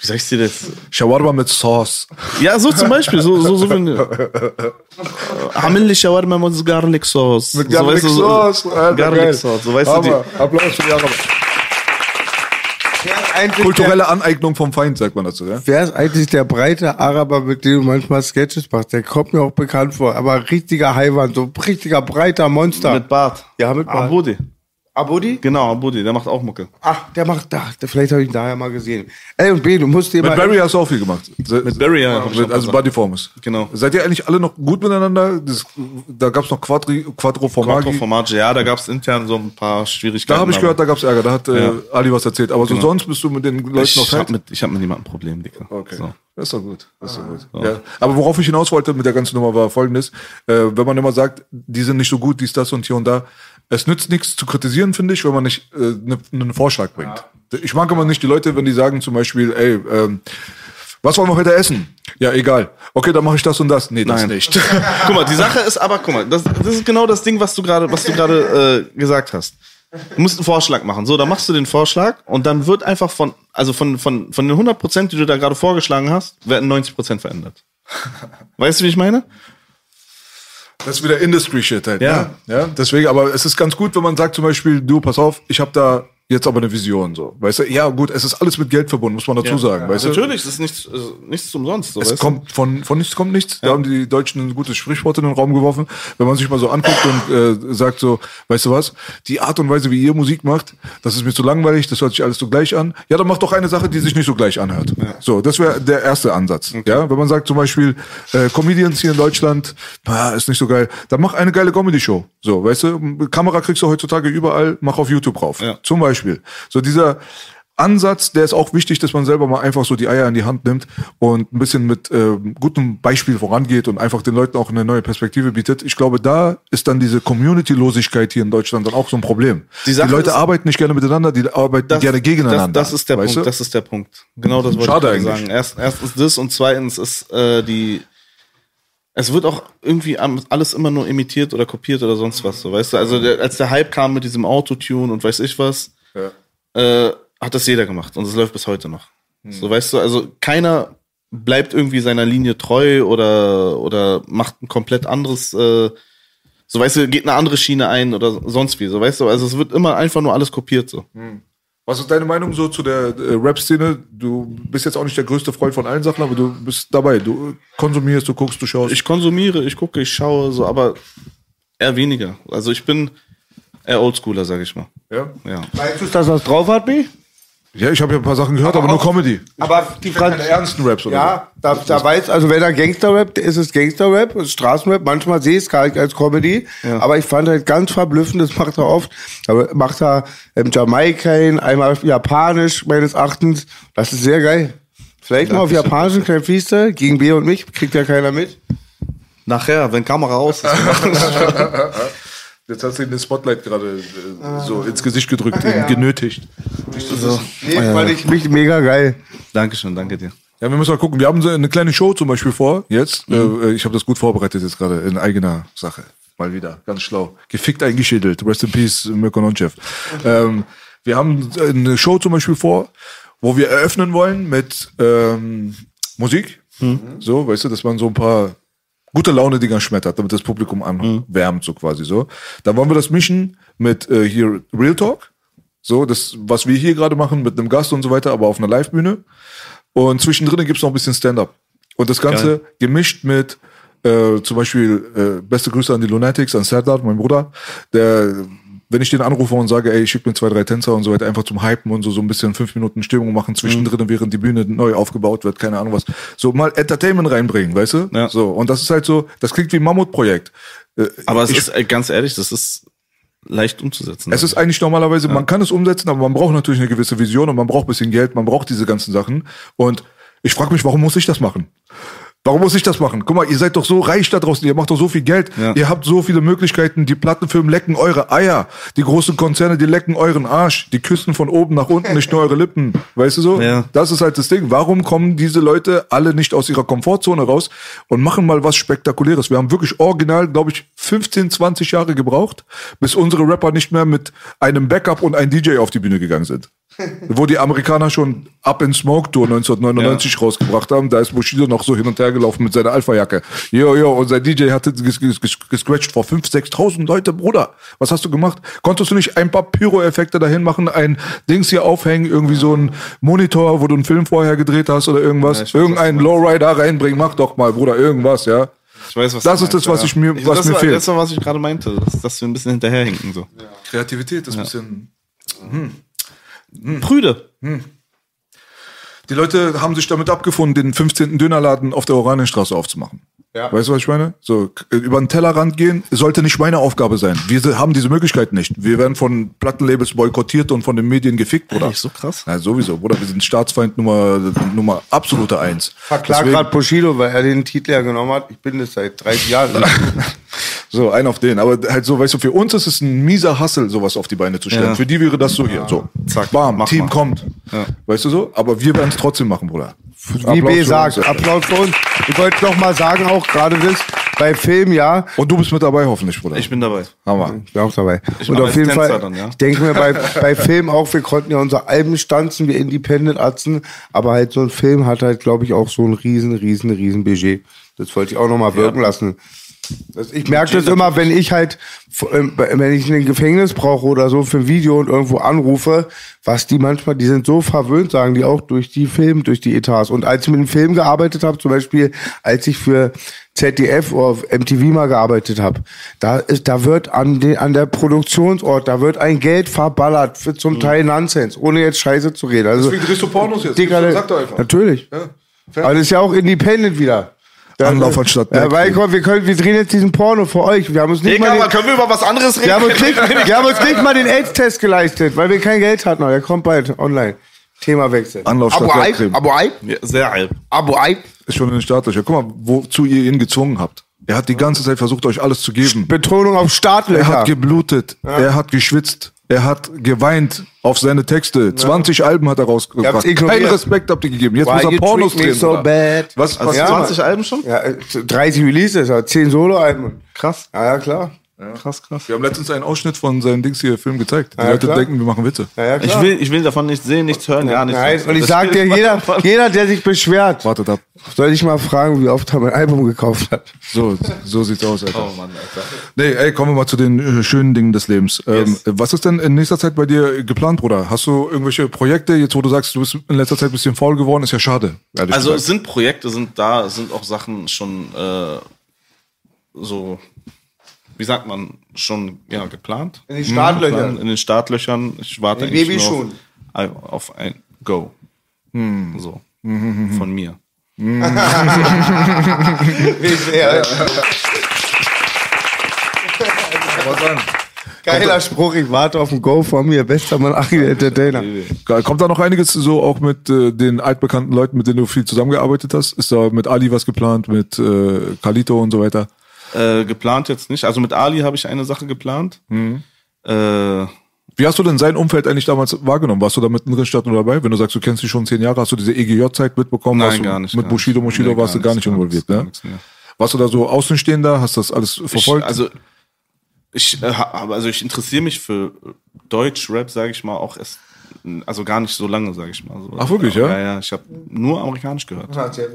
wie soll ich dir das? Shawarma mit Sauce. Ja, so zum Beispiel, so, so, so wenn, Hamilli Shawarma mit Garlic Sauce. Mit so, Garlic weißt du, so, Sauce. Alter, Garlic geil. Sauce, so weißt du Hammer. die. Applaus für die Araber. Eigentlich Kulturelle Aneignung vom Feind, sagt man dazu, ja? Der, wer ist eigentlich der breite Araber, mit dem du manchmal Sketches machst? Der kommt mir auch bekannt vor. Aber richtiger Heiwand, so richtiger breiter Monster. Mit Bart. Ja, mit Bart. Abudi. Abudi? Genau, Abudi, der macht auch Mucke. Ach, der macht da. Vielleicht habe ich ihn daher mal gesehen. Ey, und B, du musst dir Mit mal. Barry hast du auch viel gemacht. Mit Barry, ja. Mit, also gesagt. Bodyformers. Genau. Seid ihr eigentlich alle noch gut miteinander? Das, da gab's noch Quadri, Quattro Quattro Formaggi. Ja, da gab's intern so ein paar Schwierigkeiten. Da habe ich gehört, da gab's Ärger. Da hat äh, Ja. Ali was erzählt. Aber so Genau. sonst bist du mit den Leuten noch ich habe mit, ich hab mit niemandem ein Problem, Dicker. Okay. So. Das ist doch gut. Das ist doch gut. Ja. Aber worauf ich hinaus wollte mit der ganzen Nummer war folgendes. Äh, wenn man immer sagt, die sind nicht so gut, dies, das und hier und da. Es nützt nichts zu kritisieren, finde ich, wenn man nicht äh, ne, einen Vorschlag bringt. Ich mag immer nicht die Leute, wenn die sagen zum Beispiel, ey, ähm, was wollen wir heute essen? Ja, egal. Okay, dann mache ich das und das. Nee, das Nein. nicht. Guck mal, die Sache ist aber, guck mal, das, das ist genau das Ding, was du gerade, was du gerade äh, gesagt hast. Du musst einen Vorschlag machen. So, dann machst du den Vorschlag und dann wird einfach von, also von, von, von den 100 Prozent, die du da gerade vorgeschlagen hast, werden 90 Prozent verändert. Weißt du, wie ich meine? Das ist wieder Industry-Shit halt. Ja. Ne? ja. Deswegen, aber es ist ganz gut, wenn man sagt zum Beispiel, du, pass auf, ich habe da jetzt aber eine Vision so. Weißt du, ja gut, es ist alles mit Geld verbunden, muss man dazu sagen. Weißt du? Natürlich, das ist nichts, also nichts umsonst. So, Es weißt du? kommt von, von nichts kommt nichts. Da haben die Deutschen ein gutes Sprichwort in den Raum geworfen. Wenn man sich mal so anguckt und äh, sagt so, weißt du was, die Art und Weise, wie ihr Musik macht, das ist mir zu langweilig, das hört sich alles so gleich an. Ja, dann macht doch eine Sache, die sich nicht so gleich anhört. So, das wäre der erste Ansatz. Ja, wenn man sagt zum Beispiel, äh, Comedians hier in Deutschland, ah, ist nicht so geil, dann mach eine geile Comedy-Show. So, weißt du, Kamera kriegst du heutzutage überall, mach auf YouTube drauf. Ja. Zum Beispiel. So dieser Ansatz, der ist auch wichtig, dass man selber mal einfach so die Eier in die Hand nimmt und ein bisschen mit ähm, gutem Beispiel vorangeht und einfach den Leuten auch eine neue Perspektive bietet. Ich glaube, da ist dann diese Community-Losigkeit hier in Deutschland dann auch so ein Problem. Die Die, Leute ist- arbeiten nicht gerne miteinander, die arbeiten gerne gegeneinander. Das, das ist der Punkt. du? Das ist der Punkt. Genau das wollte Schade ich sagen. Erst, erstens das und zweitens ist äh, die. Es wird auch irgendwie alles immer nur imitiert oder kopiert oder sonst was. So, weißt du? Also der, als der Hype kam mit diesem Autotune und weiß ich was, äh, hat das jeder gemacht und es läuft bis heute noch. Hm. So, weißt du, also keiner bleibt irgendwie seiner Linie treu oder oder macht ein komplett anderes. Äh, so weißt du, geht eine andere Schiene ein oder sonst wie. So weißt du, also es wird immer einfach nur alles kopiert so. Was ist deine Meinung so zu der äh, Rap-Szene? Du bist jetzt auch nicht der größte Freund von allen Sachen, aber du bist dabei. Du konsumierst, du guckst, du schaust. Ich konsumiere, ich gucke, ich schaue, so, aber eher weniger. Also ich bin eher Oldschooler, sag ich mal. Ja? Ja. Weißt du, dass das drauf hat, B? ja, ich habe ja ein paar Sachen gehört, aber, nur auch- Comedy. Aber die Franz ernsten Raps oder Ja, da, da weiß, also wenn er Gangster rappt, ist es Gangster Rap, ist Straßenrap. Manchmal sehe ich es gar nicht als Comedy. Aber ich fand halt ganz verblüffend, das macht er oft. Aber macht er ähm, Jamaikan, einmal Japanisch, meines Erachtens. Das ist sehr geil. Vielleicht mal auf Japanisch ein kleiner Freestyle, gegen B und mich, kriegt ja keiner mit. Nachher, wenn Kamera aus ist. Jetzt hast du den Spotlight gerade äh, so ins Gesicht gedrückt, ihn genötigt. so. Nee, fand ich mich mega geil. Dankeschön, danke dir. Ja, wir müssen mal gucken. Wir haben so eine kleine Show zum Beispiel vor, jetzt. Äh, ich habe das gut vorbereitet jetzt gerade in eigener Sache. Mal wieder, ganz schlau. Gefickt eingeschädelt. Rest in Peace, Mirko Nonchev. Ähm, wir haben eine Show zum Beispiel vor, wo wir eröffnen wollen mit ähm, Musik. So, weißt du, dass man so ein paar gute Laune Dinger schmettert, damit das Publikum anwärmt, so quasi so. Dann wollen wir das mischen mit äh, hier Real Talk. So, das, was wir hier gerade machen mit einem Gast und so weiter, aber auf einer Live-Bühne. Und zwischendrin gibt's noch ein bisschen Stand-up. Und das Ganze gemischt mit äh, zum Beispiel äh, beste Grüße an die Lunatics, an Serdar, mein Bruder, der, wenn ich den anrufe und sage, ey, ich schick mir zwei, drei Tänzer und so weiter, einfach zum Hypen und so, so ein bisschen fünf Minuten Stimmung machen zwischendrin, während die Bühne neu aufgebaut wird, keine Ahnung was. So mal Entertainment reinbringen, weißt du? Ja. So, und das ist halt so, das klingt wie ein Mammutprojekt. Äh, Aber es ich, ist, ganz ehrlich, das ist leicht umzusetzen. es ist eigentlich normalerweise, man kann es umsetzen, aber man braucht natürlich eine gewisse Vision und man braucht ein bisschen Geld, man braucht diese ganzen Sachen. Und ich frage mich, warum muss ich das machen? Warum muss ich das machen? Guck mal, ihr seid doch so reich da draußen, ihr macht doch so viel Geld, Ja. ihr habt so viele Möglichkeiten, die Plattenfirmen lecken eure Eier, die großen Konzerne, die lecken euren Arsch, die küssen von oben nach unten, nicht nur eure Lippen, weißt du so? Ja. Das ist halt das Ding. Warum kommen diese Leute alle nicht aus ihrer Komfortzone raus und machen mal was Spektakuläres? Wir haben wirklich original, glaube ich, 15, 20 Jahre gebraucht, bis unsere Rapper nicht mehr mit einem Backup und einem DJ auf die Bühne gegangen sind. Wo die Amerikaner schon Up in Smoke Tour 1999 rausgebracht haben, da ist Bushido noch so hin und her gelaufen mit seiner Alpha-Jacke. Jo, jo, und sein DJ hatte ges ges ges gescratcht vor 5.000, 6.000 Leute, Bruder. Was hast du gemacht? Konntest du nicht ein paar Pyro-Effekte dahin machen, ein Dings hier aufhängen, irgendwie so ein Monitor, wo du einen Film vorher gedreht hast oder irgendwas? Ja, ich weiß, Irgendeinen Lowrider reinbringen, mach doch mal, Bruder, irgendwas, ja. Ich weiß, was Das ist das, was ja. ich mir- was das mir war, fehlt. Das war, was ich gerade meinte, dass, dass wir ein bisschen hinterherhinken. So. Kreativität ist ein bisschen... Prüde. Die Leute haben sich damit abgefunden, den 15. Dönerladen auf der Oranienstraße aufzumachen. Ja. Weißt du, was ich meine? So, über den Tellerrand gehen sollte nicht meine Aufgabe sein. Wir haben diese Möglichkeit nicht. Wir werden von Plattenlabels boykottiert und von den Medien gefickt, Bruder. Ehrlich, so krass? Ja, sowieso, Bruder. Wir sind Staatsfeind Nummer, Nummer absolute Eins. Verklagt gerade Bushido, weil er den Titel ja genommen hat. Ich bin das seit 30 Jahren. So, ein auf den. Aber halt so, weißt du, für uns ist es ein mieser Hassel, sowas auf die Beine zu stellen. Ja. Für die wäre das so hier. So, Zack, bam, Team mal. kommt. Ja. Weißt du so? Aber wir werden es trotzdem machen, Bruder. Wie B sagt. Applaus für uns. Ich wollte noch mal sagen, auch gerade das bei Film, ja. Und du bist mit dabei, hoffentlich, Bruder. Ich bin dabei. Hammer. Ich bin auch dabei. Ich und auf jeden Tänzer Fall, dann, ja. ich denke mir bei, bei Film auch, wir konnten ja unsere Alben stanzen, wir Independent-Atzen, aber halt so ein Film hat halt, glaube ich, auch so ein riesen, riesen, riesen Budget. Das wollte ich auch noch mal wirken lassen. Ich merke das immer, wenn ich halt, ähm, wenn ich ein Gefängnis brauche oder so für ein Video und irgendwo anrufe, was die manchmal, die sind so verwöhnt, sagen die auch durch die Film, durch die Etats. Und als ich mit dem Film gearbeitet habe, zum Beispiel, als ich für ZDF oder auf MTV mal gearbeitet habe, da ist, da wird an den, an der Produktionsort, da wird ein Geld verballert für zum Teil Nonsense, ohne jetzt Scheiße zu reden. Also, Deswegen drehst du Pornos jetzt. Digga, Sag doch einfach. Natürlich. Aber das ist ja auch independent wieder. Anlauf anstatt Ja, weil komm, wir können, wir drehen jetzt diesen Porno für euch. Wir haben uns nicht Digga, mal aber den, können wir über was anderes reden? wir haben uns nicht, wir haben uns nicht mal den AIDS-Test geleistet, weil wir kein Geld hatten. Der kommt bald online. Thema wechseln. Anlauf statt Abu Aib. Abu Aib, Ja, sehr halb. Abu Aib. Ist schon in den Startlöchern. Guck mal, wozu ihr ihn gezwungen habt. Er hat die ganze Zeit versucht, euch alles zu geben. Betonung auf Er Startlöcher. hat geblutet. Er hat geschwitzt. Er hat geweint auf seine Texte. 20 Alben hat er rausgebracht. Keinen Respekt habt ihr gegeben. Jetzt Why muss er you Pornos treat me drehen. so bad? Was, was Ja, 20 Alben schon? ja, äh, 30 Releases, ja, 10 Solo-Alben. Krass. Ja, ja, klar. Krass, krass. Wir haben letztens einen Ausschnitt von seinem Dings hier Film gezeigt. Die Ja, Leute klar. denken, wir machen Witze. Ja, ja, Ich will, ich will davon nichts sehen, nichts hören, gar nichts. Nein, und ich sag dir, jeder, jeder, der sich beschwert, Wartet ab. soll ich mal fragen, wie oft er mein Album gekauft hat. So, so sieht's aus, Alter. Oh Mann, Alter. Nee, ey, kommen wir mal zu den äh, schönen Dingen des Lebens. Ähm, Yes. was ist denn in nächster Zeit bei dir geplant, Bruder? Hast du irgendwelche Projekte, jetzt wo du sagst, du bist in letzter Zeit ein bisschen faul geworden? Ist ja schade. Also es sind Projekte, sind da, es sind auch Sachen schon äh, so, wie sagt man, schon ja geplant. In den Startlöchern. Geplant, In den Startlöchern. Ich warte In eigentlich nur auf, auf ein Go. So. Von mir. Geiler Spruch, ich warte auf ein Go von mir, bester Mann, Achim Entertainer. Geil. Kommt da noch einiges so auch mit äh, den altbekannten Leuten, mit denen du viel zusammengearbeitet hast? Ist da mit Ali was geplant, mit äh, Kalito und so weiter? Äh, geplant jetzt nicht. Also mit Ali habe ich eine Sache geplant. Äh, Wie hast du denn sein Umfeld eigentlich damals wahrgenommen? Warst du da mittendrin statt nur dabei? Wenn du sagst, du kennst dich schon zehn Jahre, hast du diese EGJ-Zeit mitbekommen? Nein, gar nicht, Mit Bushido. Bushido Nee, warst du gar nicht involviert, nichts, gar ne? Warst du da so Außenstehender? Hast das alles ich, verfolgt? also ich, äh, also ich interessiere mich für Deutsch-Rap, sage ich mal, auch erst, also gar nicht so lange, sage ich mal. So. Ach, wirklich, ja? Ja, ja, ich habe nur amerikanisch gehört.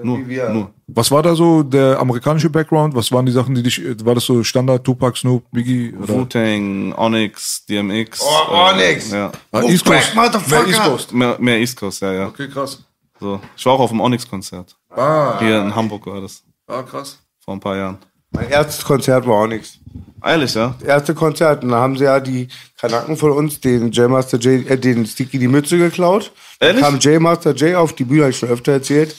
nur, wie wir. nur. Was war da so der amerikanische Background? Was waren die Sachen, die dich, war das so Standard, Tupac, Snoop, Biggie? Oder? Wu-Tang, Onyx, DMX. Oh, äh, Onyx. Ja. Ah, East Coast. Motherfucker. Mehr East Coast. Mehr, mehr East Coast, ja, ja. Okay, krass. So. Ich war auch auf dem Onyx-Konzert. Ah, Hier in Hamburg war das. ah krass. Vor ein paar Jahren. Mein erstes Konzert war auch nichts. Ehrlich, ja? Das erste Konzert, und da haben sie ja die Kanaken von uns, den J Master J, äh, den Sticky die Mütze geklaut. Dann Ehrlich? kam J Master J auf die Bühne, habe ich schon öfter erzählt,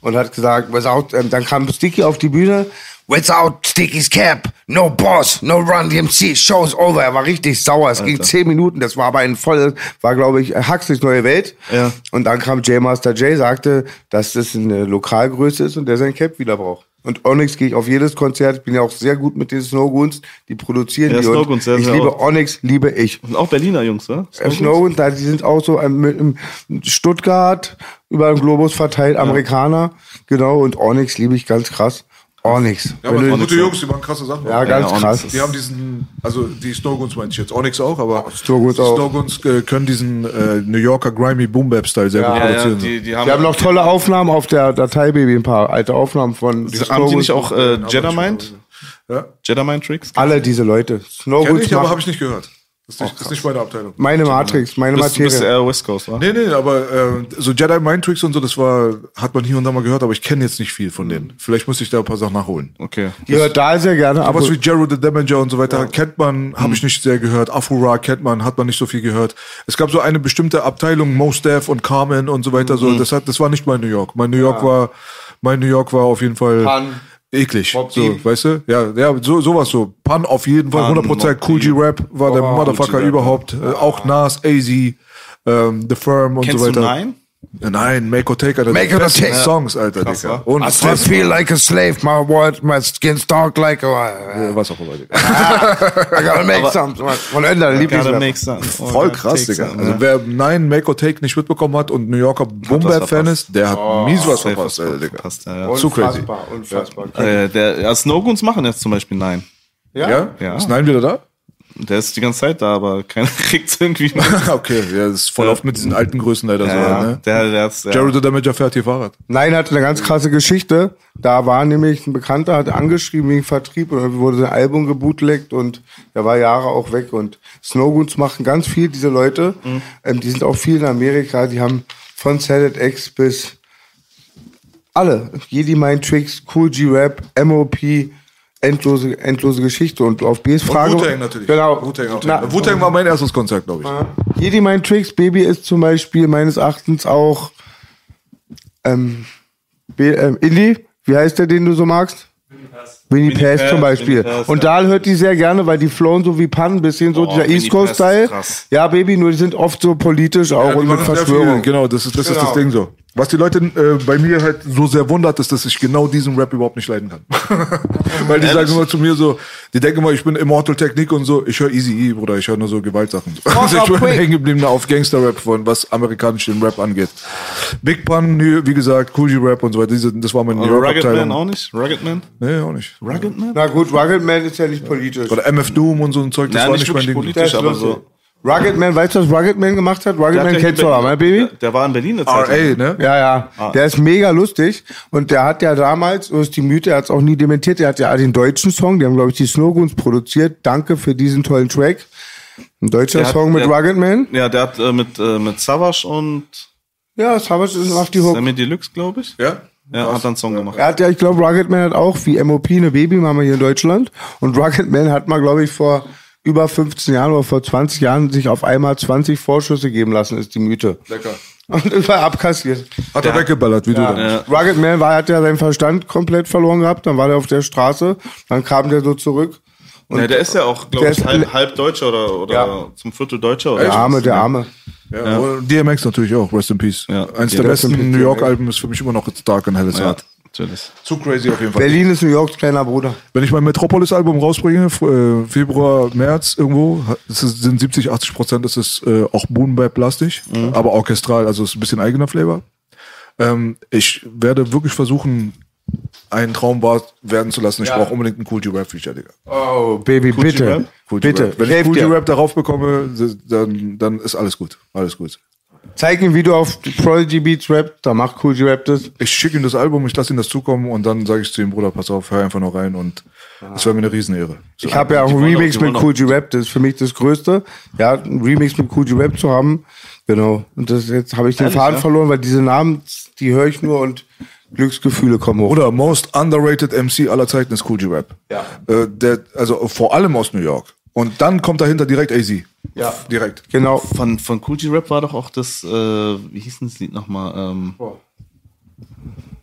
und hat gesagt, was auch, ähm, dann kam Sticky auf die Bühne Without Sticky's Cap, no Boss, no Run DMC, Show's over. Er war richtig sauer. Es ging zehn Minuten, das war aber ein voll, war glaube ich Huxleys neue Welt. Ja. Und dann kam J Master J, sagte, dass das eine Lokalgröße ist und der sein Cap wieder braucht. Und Onyx gehe ich auf jedes Konzert. Ich bin ja auch sehr gut mit den Snowgoons. Die produzieren Ja, die. und Snowgoons, sehr, ich liebe auch. Onyx, liebe ich. Und auch Berliner Jungs, oder? Äh, Snowgoons, die sind auch so im Stuttgart über den Globus verteilt, Amerikaner. Genau. Und Onyx liebe ich ganz krass. Onyx. Ja, Wenn aber gute Jungs, die machen krasse Sachen. ja, ganz Onyx krass. Die haben diesen, also die Snowguns meine ich jetzt, Onyx auch, aber Snowgoons auch. Snowguns äh, können diesen äh, New Yorker Grimy Boom Bap Style sehr gut Ja, ja, produzieren. die, die haben, Wir haben noch tolle Aufnahmen auf der Datei, Baby, ein paar alte Aufnahmen von den haben die nicht auch äh, Jedi Mind? ja. Jedi Mind Tricks? Alle diese Leute. Kenn Snowgoons ich, aber habe ich nicht gehört. Das ist, nicht, das ist nicht meine Abteilung. meine Matrix, meine bist, du bist Materie. eher West Coast, wa? Nee, nee, aber äh, so Jedi Mind Tricks und so, das war, hat man hier und da mal gehört, aber ich kenne jetzt nicht viel von denen. Vielleicht muss ich da ein paar Sachen nachholen. Okay. Die hört da sehr gerne. Aber was wie Jared the Damager und so weiter kennt man, habe ich nicht sehr gehört. Afro-Ra kennt man, hat man nicht so viel gehört. Es gab so eine bestimmte Abteilung, Mos Def und Carmen und so weiter. So, das hat, das war nicht mein New York. Mein New York war, mein New York war auf jeden Fall Pun. Eklig. Bob So, Deep. weißt du? Ja, ja, so, sowas so. Pun auf jeden Fall, Pun, 100% Bob Cool G Deep. Rap war der Oh, Motherfucker überhaupt. Äh, auch Nas, AZ, ähm, The Firm und Kennst so du weiter. Nein? Nein, Make or Take, Alter. Make or Take. Songs, Alter, Krass, Digga. Und I still feel like a slave, my word, my skin's dark like a... äh, was auch immer, Digga. I gotta make some. Von Ender, Gotta Lieblingsrapper. Voll krass, Take Digga. some, Also ja. wer Nein, Make or Take nicht mitbekommen hat und New Yorker Boom was Bap Fan verpasst. ist, der hat mies was verpasst, Alter, Digga. verpasst, ja, ja. Zu crazy. Unfassbar, unfassbar. Äh, der, ja, Snowgoons machen jetzt zum Beispiel Nein. Ja? Ja. Ist Nein wieder da? Der ist die ganze Zeit da, aber keiner kriegt's irgendwie mit. okay, ja, das ist voll Ja. oft mit diesen alten Größen leider so, Ja, ne? der, der hat's, ja. Jared the Damager fährt hier Fahrrad. Nein, hatte eine ganz krasse Geschichte. Da war nämlich ein Bekannter, hat angeschrieben wegen Vertrieb und dann wurde sein Album gebootlegt und der war Jahre auch weg. Und Snowgoons machen ganz viel, diese Leute. Ähm, die sind auch viel in Amerika. Die haben von Salad X bis alle. Jedi Mind Tricks, Cool G Rap, MOP, endlose, endlose Geschichte. Und auf Bs Frage. Und Wu-Tang natürlich. Genau. Wu-Tang auch. Na, Wu-Tang war mein erstes Konzert, glaube ich. Jedi Mind Tricks Baby ist zum Beispiel meines Erachtens auch ähm, B, ähm, Indie. Wie heißt der, den du so magst? Winnie Winnie Pass zum Beispiel. Pass, und ja. da hört die sehr gerne, weil die flowen so wie Pan, ein bisschen so Boah, dieser East Coast ist Style. Ja, Baby, nur die sind oft so politisch auch Ja, und mit Verschwörung. Genau, das ist das, ist Genau. das Ding so. Was die Leute äh, bei mir halt so sehr wundert, ist, dass ich genau diesen Rap überhaupt nicht leiden kann. Weil die sagen immer zu mir so, die denken immer, ich bin Immortal Technik und so, ich höre Easy E, Bruder, ich höre nur so Gewaltsachen. Also ich bin hängen geblieben auf Gangster-Rap von, was amerikanischen Rap angeht. Big Pun, wie gesagt, Cool G-Rap und so weiter, das war New Aber Rugged Man auch nicht? Rugged Man? Nee, auch nicht. Rugged Man? Na gut, Rugged Man ist ja nicht politisch. Oder MF Doom und so ein Zeug, das Ja, war nicht nicht mein Ding. Politisch, aber so. Rugged Man, weißt du, was Rugged Man gemacht hat? Rugged Der hat Man kennst du in mein Berlin- Baby? Der, der war in Berlin eine Zeit. RA, ne? Ja, ja. Ah. Der ist mega lustig. Und der hat ja damals, so ist die Mythe, er hat es auch nie dementiert, der hat ja den deutschen Song, die haben, glaube ich, die Snowgoons produziert. Danke für diesen tollen Track. Ein deutscher Der hat- Song mit der- Rugged Man. Ja, der hat äh, mit, äh, mit Savage und Ja, Savage ist auf die Hook. Sammy Deluxe, glaube ich. Ja? Ja, hat dann einen Song gemacht. Er hat ja, ich glaube, Rugged Man hat auch wie MOP eine Babymama hier in Deutschland. Und Rugged Man hat mal, glaube ich, vor über 15 Jahren oder vor 20 Jahren sich auf einmal 20 Vorschüsse geben lassen, ist die Mythe. Lecker. Und überall abkassiert. Hat er weggeballert, wie du dann. Ja. Rugged Man war, hat ja seinen Verstand komplett verloren gehabt, dann war der auf der Straße, dann kam der so zurück. Und Ja, der ist ja auch, glaube der ich, ist- halb, halb Deutscher oder, oder Ja. zum Viertel Deutscher. Oder der was. Arme, der Arme. Ja, und DMX natürlich auch, Rest in Peace. Ja. Eins Ja, der besten New York DMX. Alben ist für mich immer noch It's Dark and Hell is Ja, Hard. natürlich. Zu crazy auf jeden Fall. Berlin ist New Yorks kleiner Bruder. Wenn ich mein Metropolis-Album rausbringe, äh, Februar, März irgendwo, sind 70, 80 Prozent, das ist äh, auch Boom Bap lastig, aber orchestral, also ist ein bisschen eigener Flavor. Ähm, ich werde wirklich versuchen, einen Traum wahr werden zu lassen. Ich brauche unbedingt einen Cool G-Rap Feature, Digga. Oh, Baby, Cool bitte. Cool bitte. G-Rap. Wenn Ich ich helf Cool dir. G-Rap darauf bekomme, dann, dann ist alles gut. Alles gut. Zeig ihm, wie du auf Prodigy Beats rappst, da macht Cool G Rap das. Ich schicke ihm das Album, ich lasse ihm das zukommen und dann sage ich zu ihm, Bruder, pass auf, hör einfach noch rein und es wäre mir eine Riesenehre. Ich habe ja auch einen auch- Remix mit Cool G Rap, das ist für mich das Größte. Ja, einen Remix mit Cool G Rap zu haben. Genau. Und das jetzt habe ich den Ehrlich, Faden ja? verloren, weil diese Namen, die höre ich nur und Glücksgefühle kommen hoch. Oder most underrated MC aller Zeiten ist Cool G-Rap. Ja. Äh, der, also vor allem aus New York. Und dann kommt dahinter direkt AZ. Ja. Direkt. Genau. Von, von Cool G Rap war doch auch das, äh, wie hieß denn das Lied nochmal? Ähm,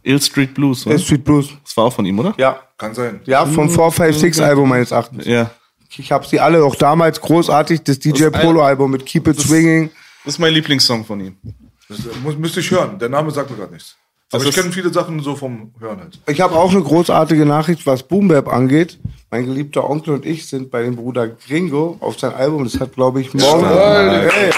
Ill Street Blues, oder? Ill Street Blues. Das war auch von ihm, oder? Ja. Kann sein. Ja, vom 456 Album meines Erachtens. Ja. Ich habe sie alle auch damals großartig, das DJ Das Polo Album mit Keep It Swinging. Das ist mein Lieblingssong von ihm. Das, äh, muss, müsste ich hören. Der Name sagt mir gerade nichts. Aber Das ich ist- kenne viele Sachen so vom Hören halt. Ich habe auch eine großartige Nachricht, was Boom Bap angeht. Mein geliebter Onkel und ich sind bei dem Bruder Gringo auf sein Album. Das hat, glaube ich, morgen. Hey.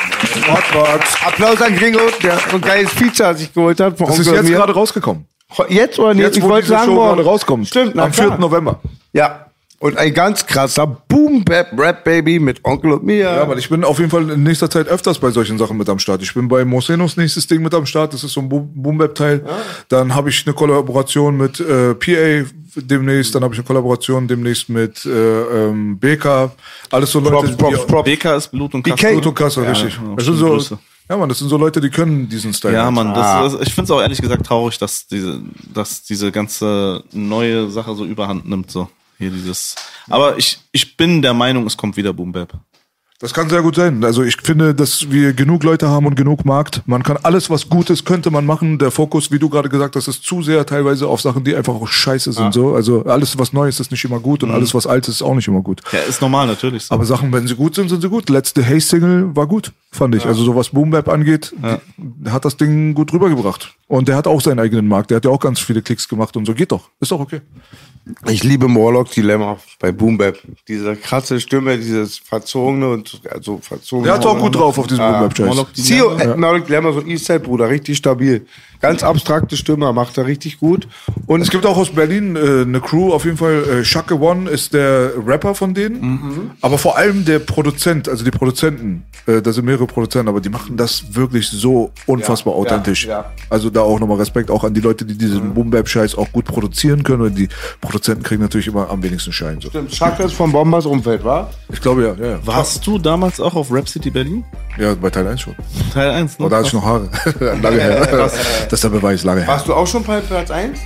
Applaus an Gringo, der so ein geiles Feature sich geholt hat. Von Das ist Onkel und jetzt gerade rausgekommen. Jetzt oder nicht? Jetzt, ich wo wollte sagen, Show morgen. gerade rauskommt. Stimmt, na Am 4. klar. November. Ja. Und ein ganz krasser Boom Bap Rap Baby mit Onkel und mir. Ja, aber ich bin auf jeden Fall in nächster Zeit öfters bei solchen Sachen mit am Start. Ich bin bei Mosenos nächstes Ding mit am Start. Das ist so ein Boom Bap Teil. Dann habe ich eine Kollaboration mit äh, PA demnächst. Dann habe ich eine Kollaboration demnächst mit äh, ähm, BK. Alles so Leute, Props, Props, die Props. BK ist Blut und Kasse. BK. Blut und Kasse, richtig. ja, Das so, Grüße. ja, man, das sind so Leute, die können diesen Style. Ja, halt. Mann, das, das, ich finde es auch ehrlich gesagt traurig, dass diese, dass diese ganze neue Sache so überhand nimmt, so. Hier dieses. Aber ich, ich bin der Meinung, es kommt wieder Boom Bap. Das kann sehr gut sein. Also ich finde, dass wir genug Leute haben und genug Markt. Man kann alles, was gut ist, könnte man machen. Der Fokus, wie du gerade gesagt hast, ist zu sehr teilweise auf Sachen, die einfach auch scheiße sind. So, also alles, was neu ist, ist nicht immer gut und alles, was alt ist, ist auch nicht immer gut. Ja, ist normal, natürlich. So. Aber Sachen, wenn sie gut sind, sind sie gut. Letzte Haze-Single war gut, fand ich. Also so was Boom Bap angeht, die- hat das Ding gut rübergebracht. Und der hat auch seinen eigenen Markt. Der hat ja auch ganz viele Klicks gemacht und so. Geht doch. Ist doch okay. Ich liebe Morlock Dilemma bei Boom Bap. Diese krasse Stimme, dieses verzogene und also verzogene. Der hat auch gut drauf auf diesem Boom Bap-Scheiß. Morlock Sio, äh, Dilemma, so Eastside Bruder, richtig stabil. Ganz abstrakte Stimme, macht er richtig gut. Und Es gibt auch aus Berlin äh, eine Crew, auf jeden Fall. Äh, Shaka One ist der Rapper von denen. Mhm. Aber vor allem der Produzent, also die Produzenten. Äh, da sind mehrere Produzenten, aber die machen das wirklich so unfassbar Ja, authentisch. ja, ja. Also da auch nochmal Respekt auch an die Leute, die diesen Boom Bap Scheiß auch gut produzieren können. Und die Produzenten kriegen natürlich immer am wenigsten Schein. So. Chaka ist vom Bombers Umfeld, war? Ich glaube ja, ja, ja. Warst du damals auch auf Rap City Berlin? Ja, bei Teil 1 schon. Teil 1, ne? Aber da hatte ich noch Haare. lange her. Das ist der Beweis, lange her. Warst du auch schon bei Platz 1?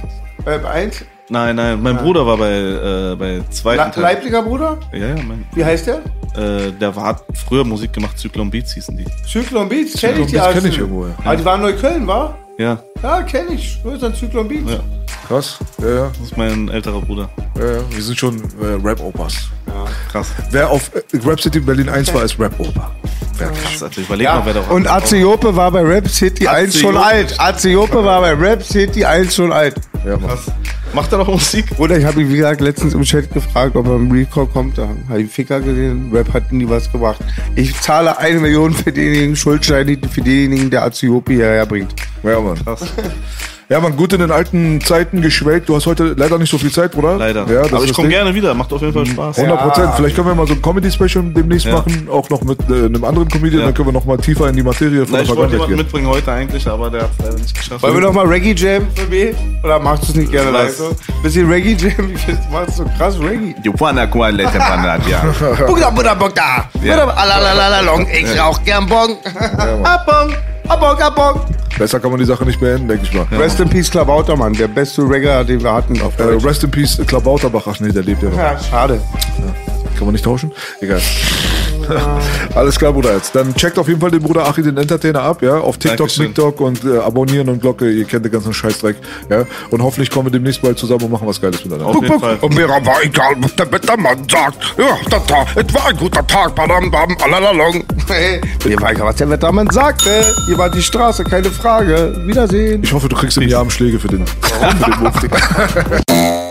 Bei 1? Nein, nein, mein Bruder war bei, äh, bei zweiten Le Teil. Leiblicher Bruder? Ja, ja, mein, Wie heißt der? äh, der war, hat früher Musik gemacht, Zyklon Beats hießen die. Zyklon Beats, kenn Zyklon ich die Beats kenn ich irgendwo, ja. Ah, die waren in Neukölln, war? Ja, Ja, kenn ich. Wo ist dann Zyklon Beats? Ja. Krass. Ja, ja, das ist mein älterer Bruder. ja, ja. Wir sind schon äh, Rap-Opas. Krass. Wer auf äh, Rap City Berlin 1 war, ist Rap-Opa. Fertig. Krass, Alter. Überleg Ja, mal, wer da und Azeope war bei Rap City 1 schon alt. Azeope war bei Rap City 1 schon alt. Ja, Mann. Macht er noch Musik? Oder ich habe ihn, wie gesagt, letztens im Chat gefragt, ob er im Recall kommt. Da habe ich Ficker gesehen. Rap hat nie was gebracht. Ich zahle eine Million für denjenigen Schuldschein, die- für denjenigen, der Aziope hierher bringt. Ja, Mann. Ja, man, gut in den alten Zeiten geschwelgt. Du hast heute leider nicht so viel Zeit, Bruder. Leider. Ja, das Aber ich komme gerne wieder, macht auf jeden Fall Spaß. 100 Prozent. Ja. Vielleicht können wir mal so ein Comedy-Special demnächst Ja. machen, auch noch mit äh, einem anderen Comedian. Ja. Dann können wir noch mal tiefer in die Materie von Nein, der ich wollte jemanden mitbringen heute eigentlich, aber der hat es leider nicht geschafft. Wollen wir noch mal Reggae Jam für B? Oder machst du es nicht gerne Was? live? Bisschen Reggae Jam? Ich machst so krass Reggae. Him run, ja. Bugda, Bugda, Bugda. Ja. Alalalalong. Ich rauch gern Bong. Abong, abong, abong. Besser kann man die Sache nicht beenden, denke ich mal. Rest in Peace, Klabautermann. Der beste Reggae, den wir hatten auf Äh. Rest in Peace, Klabauterbach. Ach nee, der lebt ja noch. Ja, schade. Kann man nicht tauschen? Egal. Alles klar, Bruder. Jetzt. Dann checkt auf jeden Fall den Bruder Achi, den Entertainer, ab, ja. Auf TikTok, Dankeschön. TikTok und äh, abonnieren und Glocke. Ihr kennt den ganzen Scheißdreck, ja. Und hoffentlich kommen wir demnächst bald zusammen und machen was Geiles miteinander. Auf jeden Fall. Und mir war egal, was der Wettermann sagt. Ja, der Tag, es war ein guter Tag, badam, bam, alalalong. Mir war egal, was der Wettermann sagte. Hier war die Straße, keine Frage. Wiedersehen. Ich hoffe, du kriegst im Jahr Schläge für den. Für den